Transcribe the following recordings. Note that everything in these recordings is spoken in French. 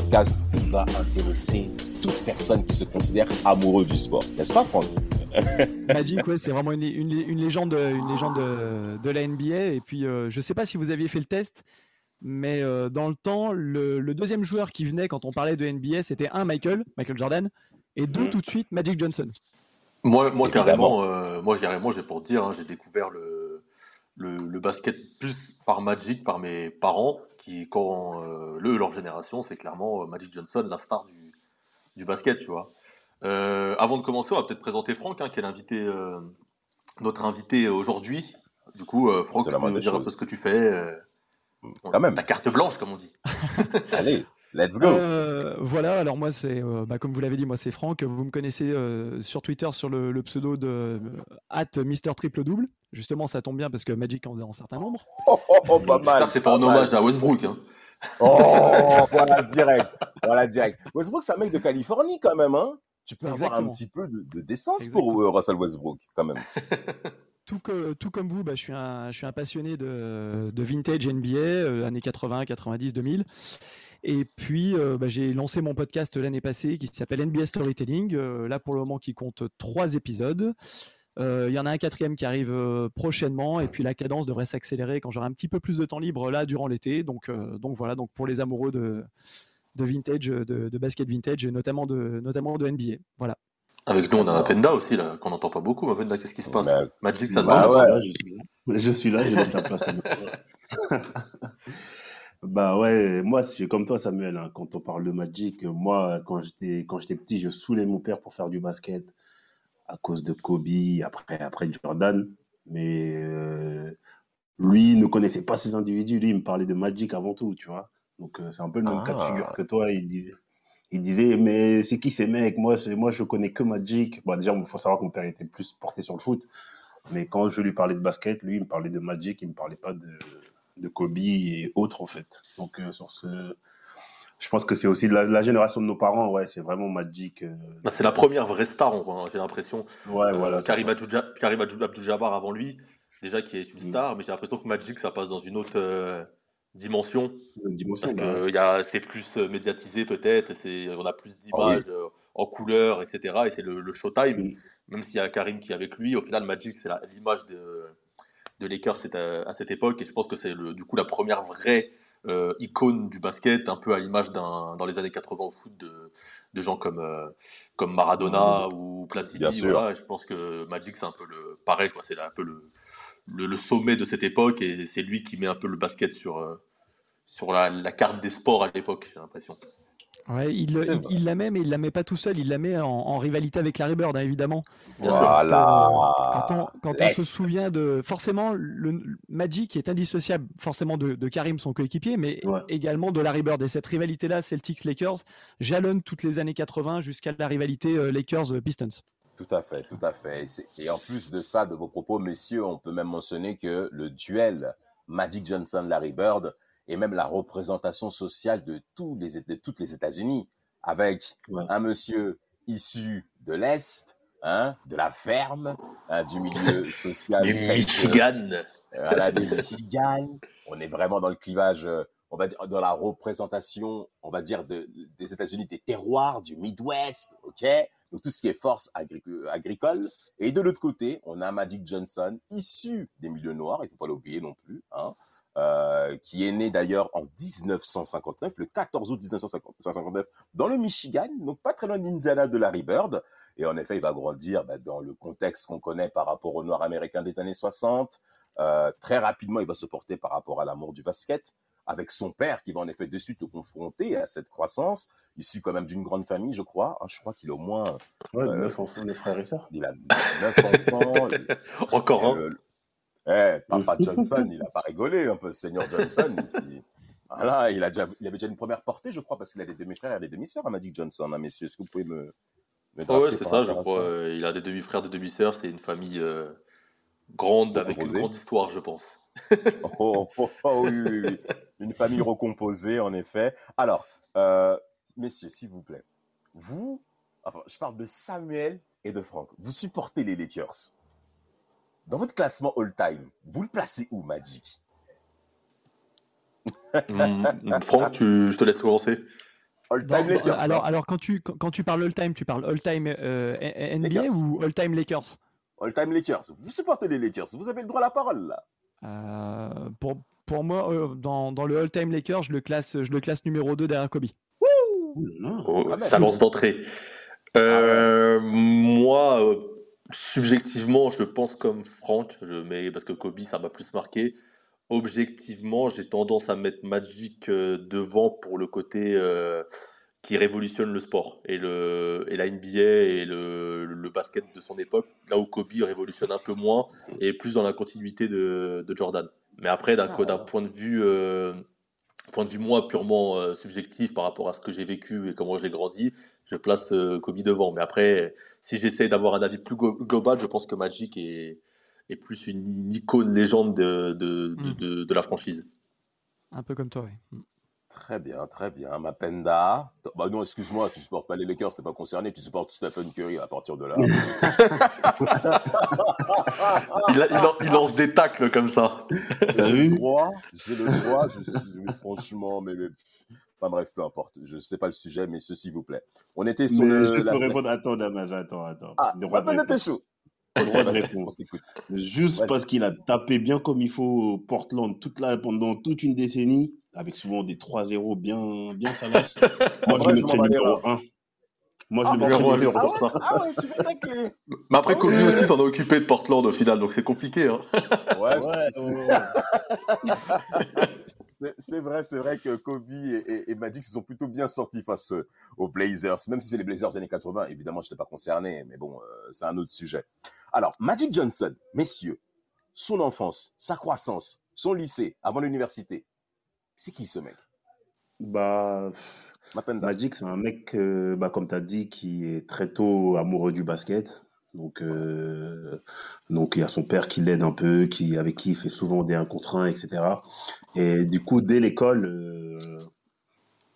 Podcast va intéresser toute personne qui se considère amoureux du sport. N'est-ce pas, Franck? Magic, ouais, c'est vraiment une, légende, une légende de, la NBA. Et puis, euh, je ne sais pas si vous aviez fait le test, mais euh, dans le temps, le, deuxième joueur qui venait quand on parlait de NBA, c'était un Michael, Michael Jordan, et deux mhm. tout de suite Magic Johnson. Moi, moi carrément, euh, moi carrément, j'ai pour dire, hein, j'ai découvert le, le, basket plus par Magic, par mes parents, quand euh, le leur génération, c'est clairement euh, Magic Johnson, la star du, du basket, tu vois. Euh, avant de commencer, on va peut-être présenter Franck, hein, qui est l'invité, notre invité aujourd'hui. Du coup, Franck, tu peux nous dire un peu ce que tu fais. Quand même. La carte blanche, comme on dit. Allez. Let's go. voilà, alors moi c'est, bah, comme vous l'avez dit, moi c'est Franck. Vous me connaissez sur Twitter sur le, pseudo de at Mister Triple Double. Justement, ça tombe bien parce que Magic en faisait un certain nombre. Oh, oh, oh pas mal. C'est pas un hommage à Westbrook. Hein. Oh, voilà, direct. Voilà, direct. Westbrook, c'est un mec de Californie quand même. Hein tu peux avoir un petit peu de, décence pour euh, Russell Westbrook quand même. tout, que, tout comme vous, bah, je, suis un, je suis un passionné de, de vintage NBA, euh, années 80, 90, 2000. Et puis, euh, bah, j'ai lancé mon podcast l'année passée qui s'appelle NBA Storytelling. là, pour le moment, qui compte trois épisodes. Euh, il y en a un quatrième qui arrive euh, prochainement et puis la cadence devrait s'accélérer quand j'aurai un petit peu plus de temps libre là durant l'été. Donc, euh, donc voilà, donc pour les amoureux de, de vintage, de, basket vintage et notamment de, notamment de NBA. Voilà. Avec nous, on a Penda aussi, là, qu'on n'entend pas beaucoup. Penda, qu'est-ce qui se passe? Bah, Magic, ça bah, ouais, je, suis là, je suis là, la place à Bah ouais, moi, c'est comme toi, Samuel, hein, quand on parle de Magic, moi, quand j'étais quand j'étais petit, je saoulais mon père pour faire du basket à cause de Kobe, après, après Jordan. Mais euh, lui ne connaissait pas ces individus. Lui, il me parlait de Magic avant tout, tu vois. Donc, euh, c'est un peu le même cas de figure ah. que toi. Il disait, il disait mais c'est qui ces mecs? Moi, moi, je connais que Magic. Bon, déjà, il faut savoir que mon père était plus porté sur le foot. Mais quand je lui parlais de basket, lui, il me parlait de Magic. Il ne me parlait pas de, de Kobe et autres, en fait. Donc, euh, sur ce je pense que c'est aussi de la, génération de nos parents, ouais, c'est vraiment Magic. Euh. Bah, c'est la première vraie star, hein, j'ai l'impression. Ouais, voilà. Karim Abdul-Jabbar avant lui, déjà qui est une mm. star, mais j'ai l'impression que Magic, ça passe dans une autre euh, dimension. Une dimension, parce bah c'est plus euh, médiatisé peut-être, on a plus d'images ah en couleur, etc. Et c'est le, showtime, mm. même s'il y a Karim qui est avec lui, au final, Magic, c'est l'image de, de Lakers à, à cette époque, et je pense que c'est du coup la première vraie euh, icône du basket, un peu à l'image d'un dans les années 80 au foot de, de gens comme euh, comme Maradona ou Platini. Voilà, je pense que Magic c'est un peu le pareil, quoi. C'est un peu le, le, sommet de cette époque et c'est lui qui met un peu le basket sur euh, sur la, la carte des sports à l'époque, j'ai l'impression. Ouais, il, il, la met, mais il la met pas tout seul. Il la met en, rivalité avec Larry Bird, hein, évidemment. Voilà. quand on, quand on se souvient de, forcément, le Magic est indissociable, forcément de, Karim, son coéquipier, mais également de Larry Bird. Et cette rivalité-là, Celtics-Lakers, jalonne toutes les années 80 jusqu'à la rivalité euh, Lakers-Pistons. Tout à fait, tout à fait. Et en plus de ça, de vos propos, messieurs, on peut même mentionner que le duel Magic Johnson-Larry Bird et même la représentation sociale de, tous les, de toutes les États-Unis, avec un monsieur issu de l'Est, hein, de la ferme, hein, du milieu social. du Michigan. voilà, du Michigan. On est vraiment dans le clivage, euh, on va dire, dans la représentation, on va dire, de, des États-Unis, des terroirs, du Midwest, ok? Donc tout ce qui est force agricole. Et de l'autre côté, on a Magic Johnson, issu des milieux noirs, il faut pas l'oublier non plus, hein, euh, qui est né d'ailleurs en 1959, le 14 août 1959, dans le Michigan, donc pas très loin d'Indiana de Larry Bird. Et en effet, il va grandir bah, dans le contexte qu'on connaît par rapport aux Noirs américains des années 60. Euh, très rapidement, il va se porter par rapport à l'amour du basket, avec son père qui va en effet de suite le confronter à cette croissance, issu quand même d'une grande famille, je crois. Hein, je crois qu'il a au moins. Ouais, euh, neuf enfants, neuf frères et sœurs. Il a neuf enfants. Encore un. Eh, Papa Johnson, il a pas rigolé un peu, Seigneur Johnson. Voilà, il, a déjà, il avait déjà une première portée, je crois, parce qu'il a des demi-frères et des demi-sœurs, hein, Magic Johnson, hein, messieurs. Est-ce que vous pouvez me. me ouais, c'est ça, je crois. Euh, il a des demi-frères, des demi-sœurs. C'est une famille euh, grande, avec une grande histoire, je pense. oh, oh, oh, oui, oui, oui. Une famille recomposée, en effet. Alors, euh, messieurs, s'il vous plaît, vous, enfin, je parle de Samuel et de Franck. Vous supportez les Lakers? Dans votre classement all-time, vous le placez où, Magic? Hmm, Franck, je te laisse commencer. All-time Lakers. Alors, alors quand, tu, quand tu parles all-time, tu parles all-time euh, NBA ou all-time Lakers? All-time Lakers. Vous supportez les Lakers. Vous avez le droit à la parole, là. Euh, pour, pour moi, euh, dans, dans, le all-time Lakers, je le classe, je le classe numéro 2 derrière Kobe. Oh, ça lance d'entrée. Euh, moi, subjectivement, je pense comme Franck, je mets, parce que Kobe, ça m'a plus marqué. Objectivement, j'ai tendance à mettre Magic devant pour le côté qui révolutionne le sport et, le, et la NBA et le, le, basket de son époque, là où Kobe révolutionne un peu moins et plus dans la continuité de, de Jordan. Mais après, d'un point de vue, euh, point de vue moi purement euh, subjectif par rapport à ce que j'ai vécu et comment j'ai grandi, je place euh, Kobe devant. Mais après, si j'essaie d'avoir un avis plus global, je pense que Magic est, est plus une, icône légende de, de, de, de, la franchise. Un peu comme toi, oui. Hmm. Très bien, très bien. Mapenda. Bah non, excuse-moi, tu supportes pas les Lakers, t'es pas concerné, tu supportes Stephen Curry à partir de là. il, lance des tacles comme ça. J'ai le droit, j'ai le droit, je, franchement, mais, bref, peu importe. Je sais pas le sujet, mais s'il vous plaît. On était sur le. Juste pour répondre, attends, Damas, attends, attends. Ah, t'es chaud. Droit de réponse. Juste parce qu'il a tapé bien comme il faut Portland toute la, pendant toute une décennie avec souvent des 3-0 bien, bien salaces. Moi, je le mettrais numéro 1. Moi, je le mettrais numéro 1. Ah, ah ouais, tu veux tacler. Mais après, Kobe aussi s'en a occupé de Portland au final, donc c'est compliqué. Hein. Ouais, c'est vrai, c'est vrai que Kobe et, Magic se sont plutôt bien sortis face aux Blazers, même si c'est les Blazers des années 80. Évidemment, je n'étais pas concerné, mais bon, euh, c'est un autre sujet. Alors, Magic Johnson, messieurs, son enfance, sa croissance, son lycée avant l'université, c'est qui ce mec? Bah, Magic, c'est un mec, bah, comme tu as dit, qui est très tôt amoureux du basket. Donc, euh, donc il y a son père qui l'aide un peu, qui, avec qui il fait souvent des 1 contre 1, etc. Et du coup, dès l'école, euh,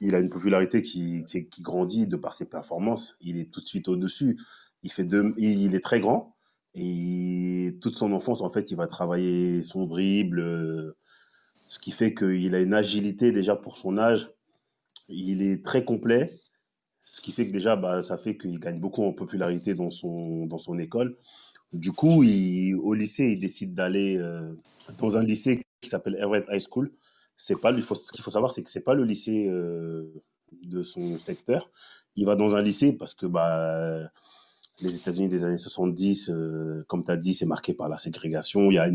il a une popularité qui, grandit de par ses performances. Il est tout de suite au-dessus. Il, est très grand. Et toute son enfance, en fait, il va travailler son dribble, euh, ce qui fait qu'il a une agilité déjà pour son âge. Il est très complet, ce qui fait que déjà, bah, ça fait qu'il gagne beaucoup en popularité dans son, dans son école. Du coup, il, au lycée, il décide d'aller euh, dans un lycée qui s'appelle Everett High School. Pas, ce qu'il faut savoir, c'est que c'est pas le lycée euh, de son secteur. Il va dans un lycée parce que bah, les États-Unis des années 70, euh, comme tu as dit, c'est marqué par la ségrégation. Il y a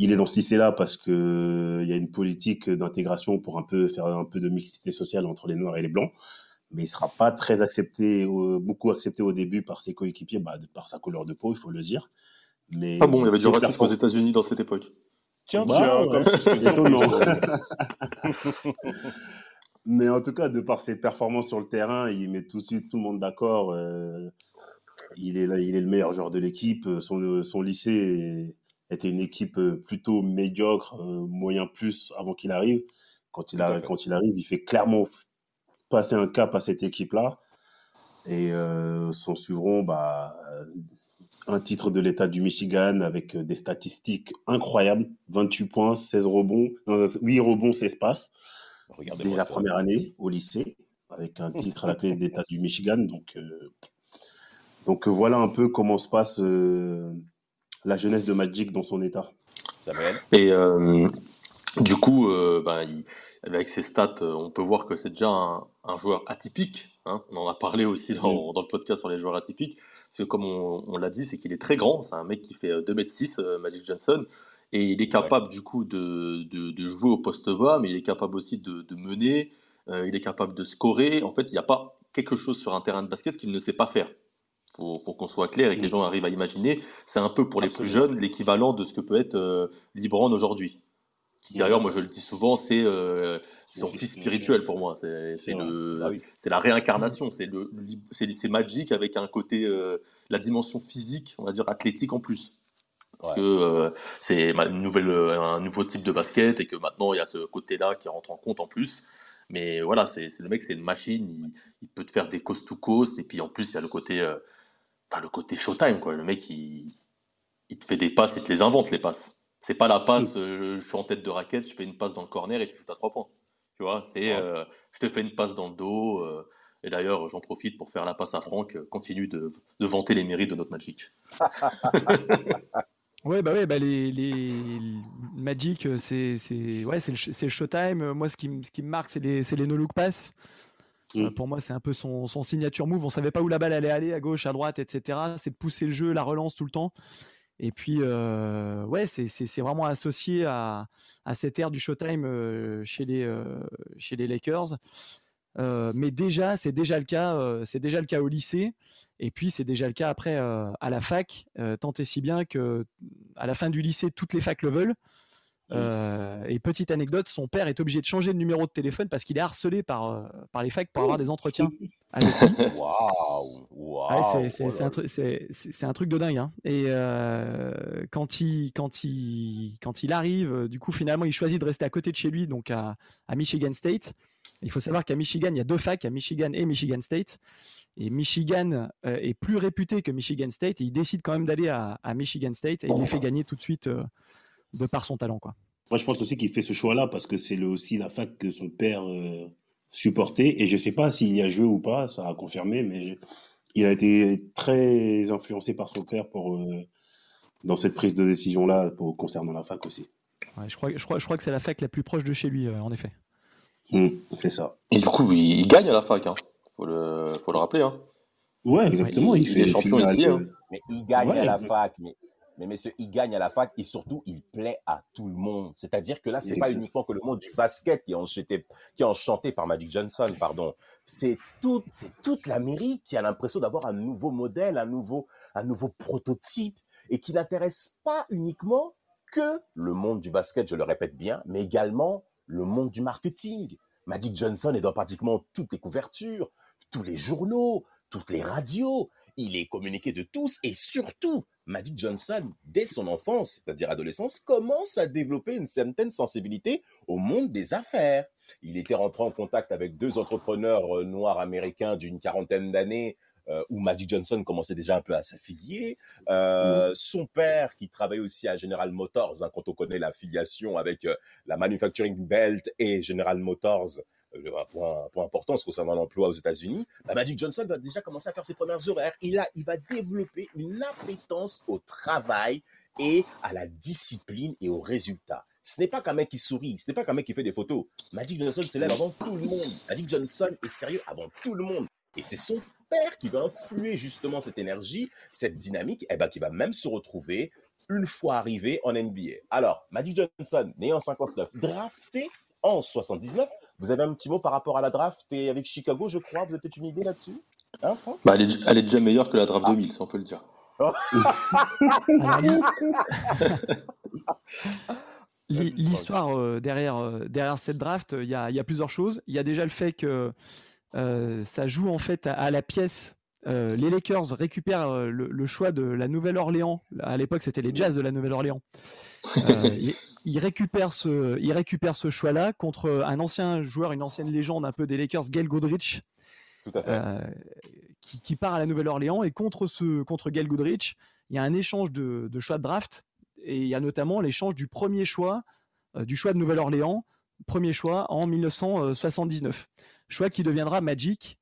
il est dans ce lycée-là parce que euh, il y a une politique d'intégration pour un peu faire un peu de mixité sociale entre les Noirs et les Blancs, mais il sera pas très accepté, euh, beaucoup accepté au début par ses coéquipiers, bah, par sa couleur de peau, il faut le dire. Mais ah bon, il y avait du racisme aux États-Unis dans cette époque. Tiens, bah, tiens, comme c'est étonnant. mais en tout cas, de par ses performances sur le terrain, il met tout de suite tout le monde d'accord. Euh, il est il est le meilleur joueur de l'équipe. Son, son lycée était une équipe euh, plutôt médiocre, euh, moyen plus avant qu'il arrive. Quand il, arrive, quand il arrive, il fait clairement passer un cap à cette équipe-là. Et euh, s'en suivront bah, un titre de l'État du Michigan avec des statistiques incroyables 28 points, 16 rebonds, 8 rebonds, 16 passes. Dès la première année au lycée, avec un titre à la clé d'État du Michigan. Donc, donc voilà un peu comment se passe la jeunesse de Magic dans son état. Et euh, du coup, euh, ben, avec ses stats, euh, on peut voir que c'est déjà un, joueur atypique. Hein. On en a parlé aussi dans, le podcast sur les joueurs atypiques. Parce que comme on, l'a dit, c'est qu'il est très grand. C'est un mec qui fait 2m6, Magic Johnson. Et il est capable du coup de, de, jouer au poste bas, mais il est capable aussi de, de mener, euh, il est capable de scorer. En fait, il n'y a pas quelque chose sur un terrain de basket qu'il ne sait pas faire. Il faut, qu'on soit clair et que les gens arrivent à imaginer. C'est un peu pour les plus jeunes l'équivalent de ce que peut être euh, Libran aujourd'hui. D'ailleurs, moi je le dis souvent, c'est euh, son fils spirituel pour moi. C'est ah la réincarnation. C'est magique avec un côté, la dimension physique, on va dire athlétique en plus parce que euh, c'est une nouvelle, euh, un nouveau type de basket et que maintenant il y a ce côté-là qui rentre en compte en plus. Mais voilà, c'est le mec, c'est une machine, il, peut te faire des coast to coast et puis en plus il y a le côté, euh, le côté showtime quoi. Le mec, il, il, te fait des passes, il te les invente les passes. C'est pas la passe, je suis en tête de raquette, je fais une passe dans le corner et tu shootes à trois points. Tu vois, c'est je te fais une passe dans le dos. et d'ailleurs, j'en profite pour faire la passe à Franck. Continue de, de vanter les mérites de notre Magic. Ouais, bah ouais, bah les, les Magic, euh, c'est ouais, c'est le, le, Showtime. Euh, moi, ce qui, ce qui me marque, c'est les, les no-look pass. Euh, mm. pour moi, c'est un peu son, son, signature move. On savait pas où la balle allait aller, à gauche, à droite, etc. C'est de pousser le jeu, la relance tout le temps. Et puis, euh, ouais, c'est vraiment associé à, à, cette ère du Showtime chez, les, chez les Lakers. mais déjà, c'est déjà le cas. c'est déjà le cas au lycée. Et puis c'est déjà le cas après euh, à la fac, euh, tant et si bien que à la fin du lycée, toutes les facs le veulent. Euh, et petite anecdote, son père est obligé de changer de numéro de téléphone parce qu'il est harcelé par, par les facs pour avoir des entretiens avec Waouh C'est un, truc de dingue. Hein. Et quand, il, quand, il, quand il arrive, du coup, finalement, il choisit de rester à côté de chez lui, donc à, à Michigan State. Il faut savoir qu'à Michigan, il y a deux facs, à Michigan et Michigan State. Et Michigan euh, est plus réputé que Michigan State et il décide quand même d'aller à, Michigan State et il les fait gagner tout de suite euh, de par son talent. Quoi. Moi, je pense aussi qu'il fait ce choix-là parce que c'est aussi la fac que son père euh, supportait. Et je ne sais pas s'il y a joué ou pas, ça a confirmé, mais il a été très influencé par son père pour, dans cette prise de décision-là concernant la fac aussi. je, crois, je, crois, je crois que c'est la fac la plus proche de chez lui, en effet. Mmh, c'est ça. Et du coup, il, il gagne à la fac. Hein faut le, faut le rappeler. Hein. Ouais, exactement. Il, fait champion ici. Hein. Mais il gagne à la fac. Mais, mais messieurs, il gagne à la fac et surtout, il plaît à tout le monde. C'est-à-dire que là, c'est pas uniquement que le monde du basket qui est enchanté, qui est enchanté par Magic Johnson, pardon. C'est toute, c'est toute l'Amérique qui a l'impression d'avoir un nouveau modèle, un nouveau, un nouveau prototype et qui n'intéresse pas uniquement que le monde du basket, je le répète bien, mais également le monde du marketing. Magic Johnson est dans pratiquement toutes les couvertures tous les journaux, toutes les radios. Il est communiqué de tous et surtout, Magic Johnson, dès son enfance, c'est-à-dire adolescence, commence à développer une certaine sensibilité au monde des affaires. Il était rentré en contact avec deux entrepreneurs euh, noirs américains d'une quarantaine d'années euh, où Magic Johnson commençait déjà un peu à s'affilier. Euh, son père, qui travaillait aussi à General Motors, hein, quand on connaît l'affiliation avec la Manufacturing Belt et General Motors, un point, un point important concernant l'emploi aux États-Unis, bah, Magic Johnson va déjà commencer à faire ses premières horaires. Et là, il va développer une appétence au travail et à la discipline et aux résultats. Ce n'est pas qu'un mec qui sourit, ce n'est pas qu'un mec qui fait des photos. Magic Johnson se lève avant tout le monde. Magic Johnson est sérieux avant tout le monde. Et c'est son père qui va influer justement cette énergie, cette dynamique, et eh ben, qui va même se retrouver une fois arrivé en NBA. Alors, Magic Johnson, né en 59, drafté en 79, vous avez un petit mot par rapport à la draft et avec Chicago, je crois. Vous avez peut-être une idée là-dessus? Hein, Franck? Bah, elle, est, elle, est, déjà meilleure que la draft 2000, ah. ça on peut le dire. Oh. L'histoire euh, derrière, euh, derrière cette draft, il y, a, y, a, plusieurs choses. Il y a déjà le fait que euh, ça joue en fait à, la pièce. les Lakers récupèrent le, choix de la Nouvelle-Orléans. À l'époque, c'était les Jazz de la Nouvelle-Orléans. il récupère ce, il récupère ce choix-là contre un ancien joueur, une ancienne légende un peu des Lakers, Gail Goodrich, euh, qui, part à la Nouvelle-Orléans. Et contre, ce, contre Gail Goodrich, il y a un échange de, choix de draft. Et il y a notamment l'échange du premier choix, euh, du choix de Nouvelle-Orléans, premier choix en 1979. Choix qui deviendra Magic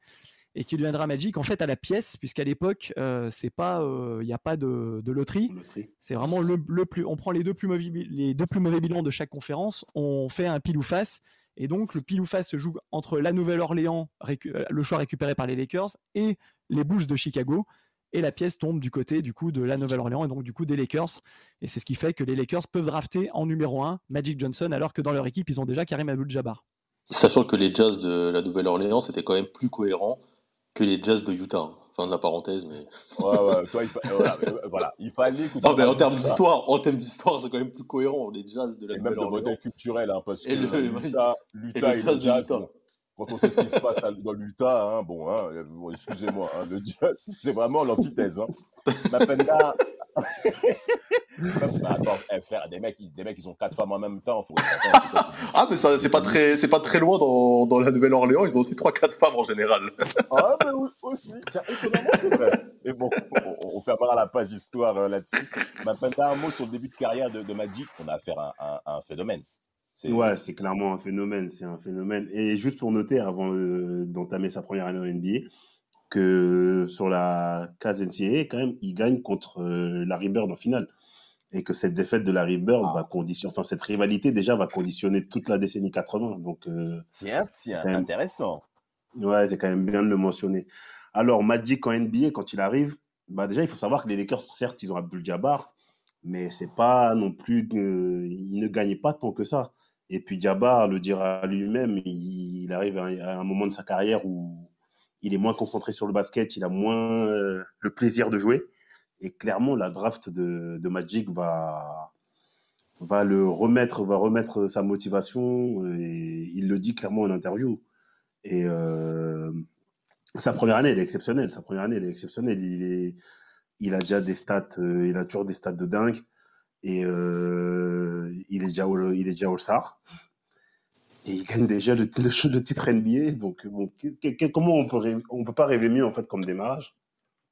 et qui deviendra magique en fait à la pièce, puisqu'à l'époque, euh, c'est pas, il n'y a pas de, loterie. C'est vraiment le, plus. On prend les deux plus mauvais, les deux plus mauvais bilans de chaque conférence, on fait un pile ou face, et donc le pile ou face se joue entre la Nouvelle-Orléans, euh, le choix récupéré par les Lakers, et les Bulls de Chicago. et la pièce tombe du côté du coup de la Nouvelle-Orléans et donc du coup des Lakers. Et c'est ce qui fait que les Lakers peuvent drafter en numéro 1 Magic Johnson alors que dans leur équipe ils ont déjà Karim Abdul-Jabbar. Sachant que les Jazz de la Nouvelle-Orléans c'était quand même plus cohérent que les Jazz de Utah. Fin de la parenthèse, mais. Ouais, ouais, toi, il, voilà, voilà, il fallait que tu. Non, mais en termes d'histoire, en termes d'histoire, c'est quand même plus cohérent, les Jazz de la Nouvelle-Orléans. Même de modèle culturel, hein, parce que et le, l'Utah, l'Utah et, et, le Jazz, quand on sait ce qui se passe dans l'Utah, hein, bon, hein, excusez-moi, hein, le jazz, c'est vraiment l'antithèse. Hein. Mapenda. Attends, eh, frère, des mecs, des mecs, ils ont quatre femmes en même temps. Faut... ah, mais ça, c'est pas très, c'est pas très loin dans, dans la Nouvelle-Orléans. Ils ont aussi trois, quatre femmes en général. ah, mais aussi. Tiens, étonnamment, c'est vrai. Mais bon, on, on fermera la page histoire euh, là-dessus. Mapenda, un mot sur le début de carrière de, de Magic. On a affaire à, à un phénomène. Ouais, c'est clairement un phénomène, c'est un phénomène. Et juste pour noter, avant euh, d'entamer sa première année en NBA, que sur la case NCAA, quand même, il gagne contre euh, Larry Bird en finale. Et que cette défaite de Larry Bird ah. va conditionner, enfin, cette rivalité déjà va conditionner toute la décennie 80. Donc, euh, tiens, tiens, intéressant. Ouais, c'est quand même bien de le mentionner. Alors, Magic en NBA, quand il arrive, bah déjà, il faut savoir que les Lakers, certes, ils ont Abdul Jabbar, mais c'est pas non plus, euh, il ne gagnait pas tant que ça. Et puis Jabbar le dira lui-même, il, arrive à, un moment de sa carrière où il est moins concentré sur le basket, il a moins euh, le plaisir de jouer. Et clairement, la draft de, Magic va, va le remettre, va remettre sa motivation. Il le dit clairement en interview. Et euh, sa première année, elle est exceptionnelle. Sa première année, elle est exceptionnelle. Il, a déjà des stats, euh, il a toujours des stats de dingue et il est déjà il est déjà All Star et il gagne déjà le, le, titre NBA donc bon, comment on peut on peut pas rêver mieux en fait comme démarrage?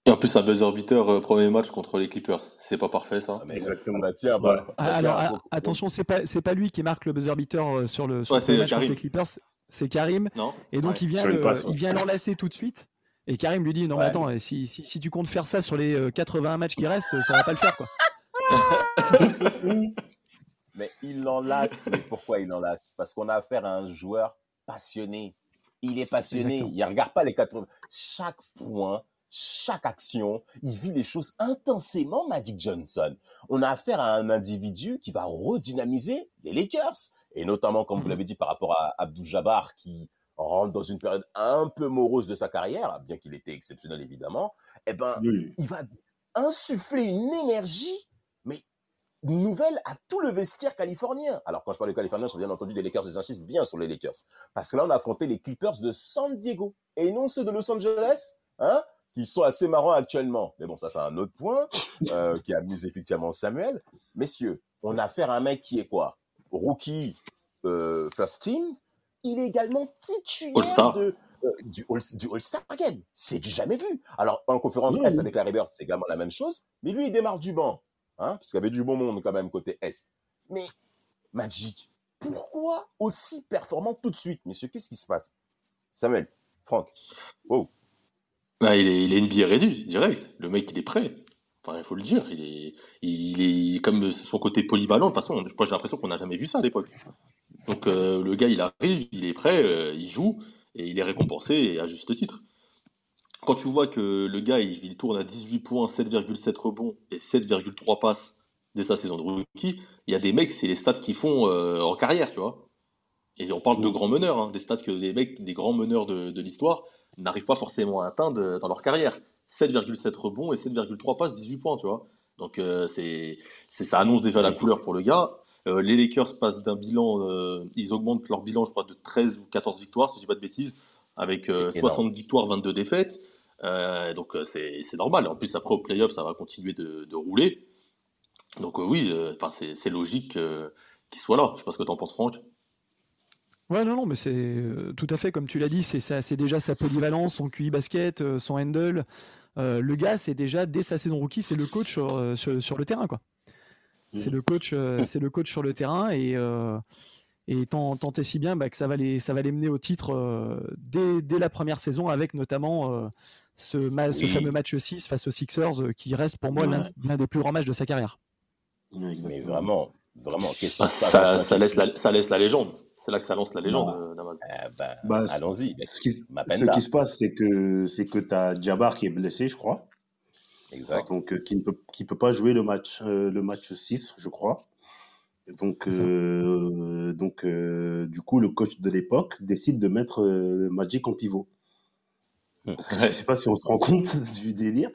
Et en plus un buzzer beater euh, premier match contre les Clippers. C'est pas parfait ça? Ah, exactement. Bah, tiens, bah, bah, ah, alors, attention c'est pas c'est pas lui qui marque le buzzer beater euh, sur le, sur le match contre les Clippers. C'est Karim. Non. et donc il vient le, il vient l'enlacer tout de suite. Et Karim lui dit non mais attends si, si, si, tu comptes faire ça sur les 80 matchs qui restent ça va pas le faire quoi mais il l'enlace. Mais pourquoi il l'enlace Parce qu'on a affaire à un joueur passionné. Il est passionné. Il ne regarde pas les 80. Chaque point, chaque action, il vit les choses intensément, Magic Johnson. On a affaire à un individu qui va redynamiser les Lakers. Et notamment, comme vous l'avez dit, par rapport à Abdou Jabbar, qui rentre dans une période un peu morose de sa carrière, bien qu'il était exceptionnel évidemment, eh ben, il va insuffler une énergie mais nouvelle à tout le vestiaire californien. Alors, quand je parle de californien, je bien entendu des Lakers, j'insiste bien sur les Lakers. Parce que là, on a affronté les Clippers de San Diego et non ceux de Los Angeles, hein, qui sont assez marrants actuellement. Mais bon, ça, c'est un autre point euh, qui amuse effectivement Samuel. Messieurs, on a affaire à un mec qui est quoi? Rookie euh, First Team. Il est également titulaire de, euh, du, All, star Game. C'est du jamais vu. Alors, en conférence S avec Larry Bird, c'est également la même chose. Mais lui, il démarre du banc hein, parce qu'il y avait du bon monde quand même côté Est. Mais Magic, pourquoi aussi performant tout de suite? Messieurs, qu'est-ce qui se passe? Samuel, Franck, wow. Bah, il, est, il est NBA réduit, direct. Le mec, il est prêt. Il faut le dire. Il est, il est comme son côté polyvalent. De toute façon, j'ai l'impression qu'on n'a jamais vu ça à l'époque. Donc, euh, le gars, il arrive, il est prêt, euh, il joue, et il est récompensé, à juste titre quand tu vois que le gars, il, tourne à 18 points, 7,7 rebonds et 7,3 passes dès sa saison de rookie, il y a des mecs, c'est les stats qu'ils font euh, en carrière, tu vois. Et on parle de grands meneurs, hein, des stats que des mecs, des grands meneurs de, l'histoire n'arrivent pas forcément à atteindre dans leur carrière. 7,7 rebonds et 7,3 passes, 18 points, tu vois. Donc euh, c'est, ça annonce déjà la couleur pour le gars. Euh, les Lakers passent d'un bilan, ils augmentent leur bilan, je crois, de 13 ou 14 victoires, si je dis pas de bêtises, avec 60 victoires, 22 défaites. Euh, donc euh, c'est normal. En plus, après au playoff, ça va continuer de, rouler. Donc euh, oui, c'est logique qu'il soit là. Je sais pas ce que tu en penses, Franck. Ouais, non, non, mais c'est tout à fait comme tu l'as dit, c'est déjà sa polyvalence, son QI basket, son handle. le gars, c'est déjà dès sa saison rookie, c'est le coach sur, le terrain, quoi. C'est le coach, c'est le coach sur le terrain et et tant, tant et si bien bah, que ça va les ça va les mener au titre dès, dès, la première saison avec notamment ce, fameux match 6 face aux Sixers euh, qui reste pour moi l'un des plus grands matchs de sa carrière. Mais vraiment, vraiment, qu'est-ce qui se passe ça, laisse la, ça laisse la légende. C'est là que ça lance la légende, euh, eh ben, bah, Allons-y. Ce, qui, ce qui se passe, c'est que c'est que tu as Jabbar qui est blessé, je crois. Exact. Donc, euh, qui ne peut, qui peut pas jouer le match, euh, le match 6, je crois. Donc, euh, donc euh, du coup, le coach de l'époque décide de mettre euh, Magic en pivot. Je sais pas si on se rend compte du délire.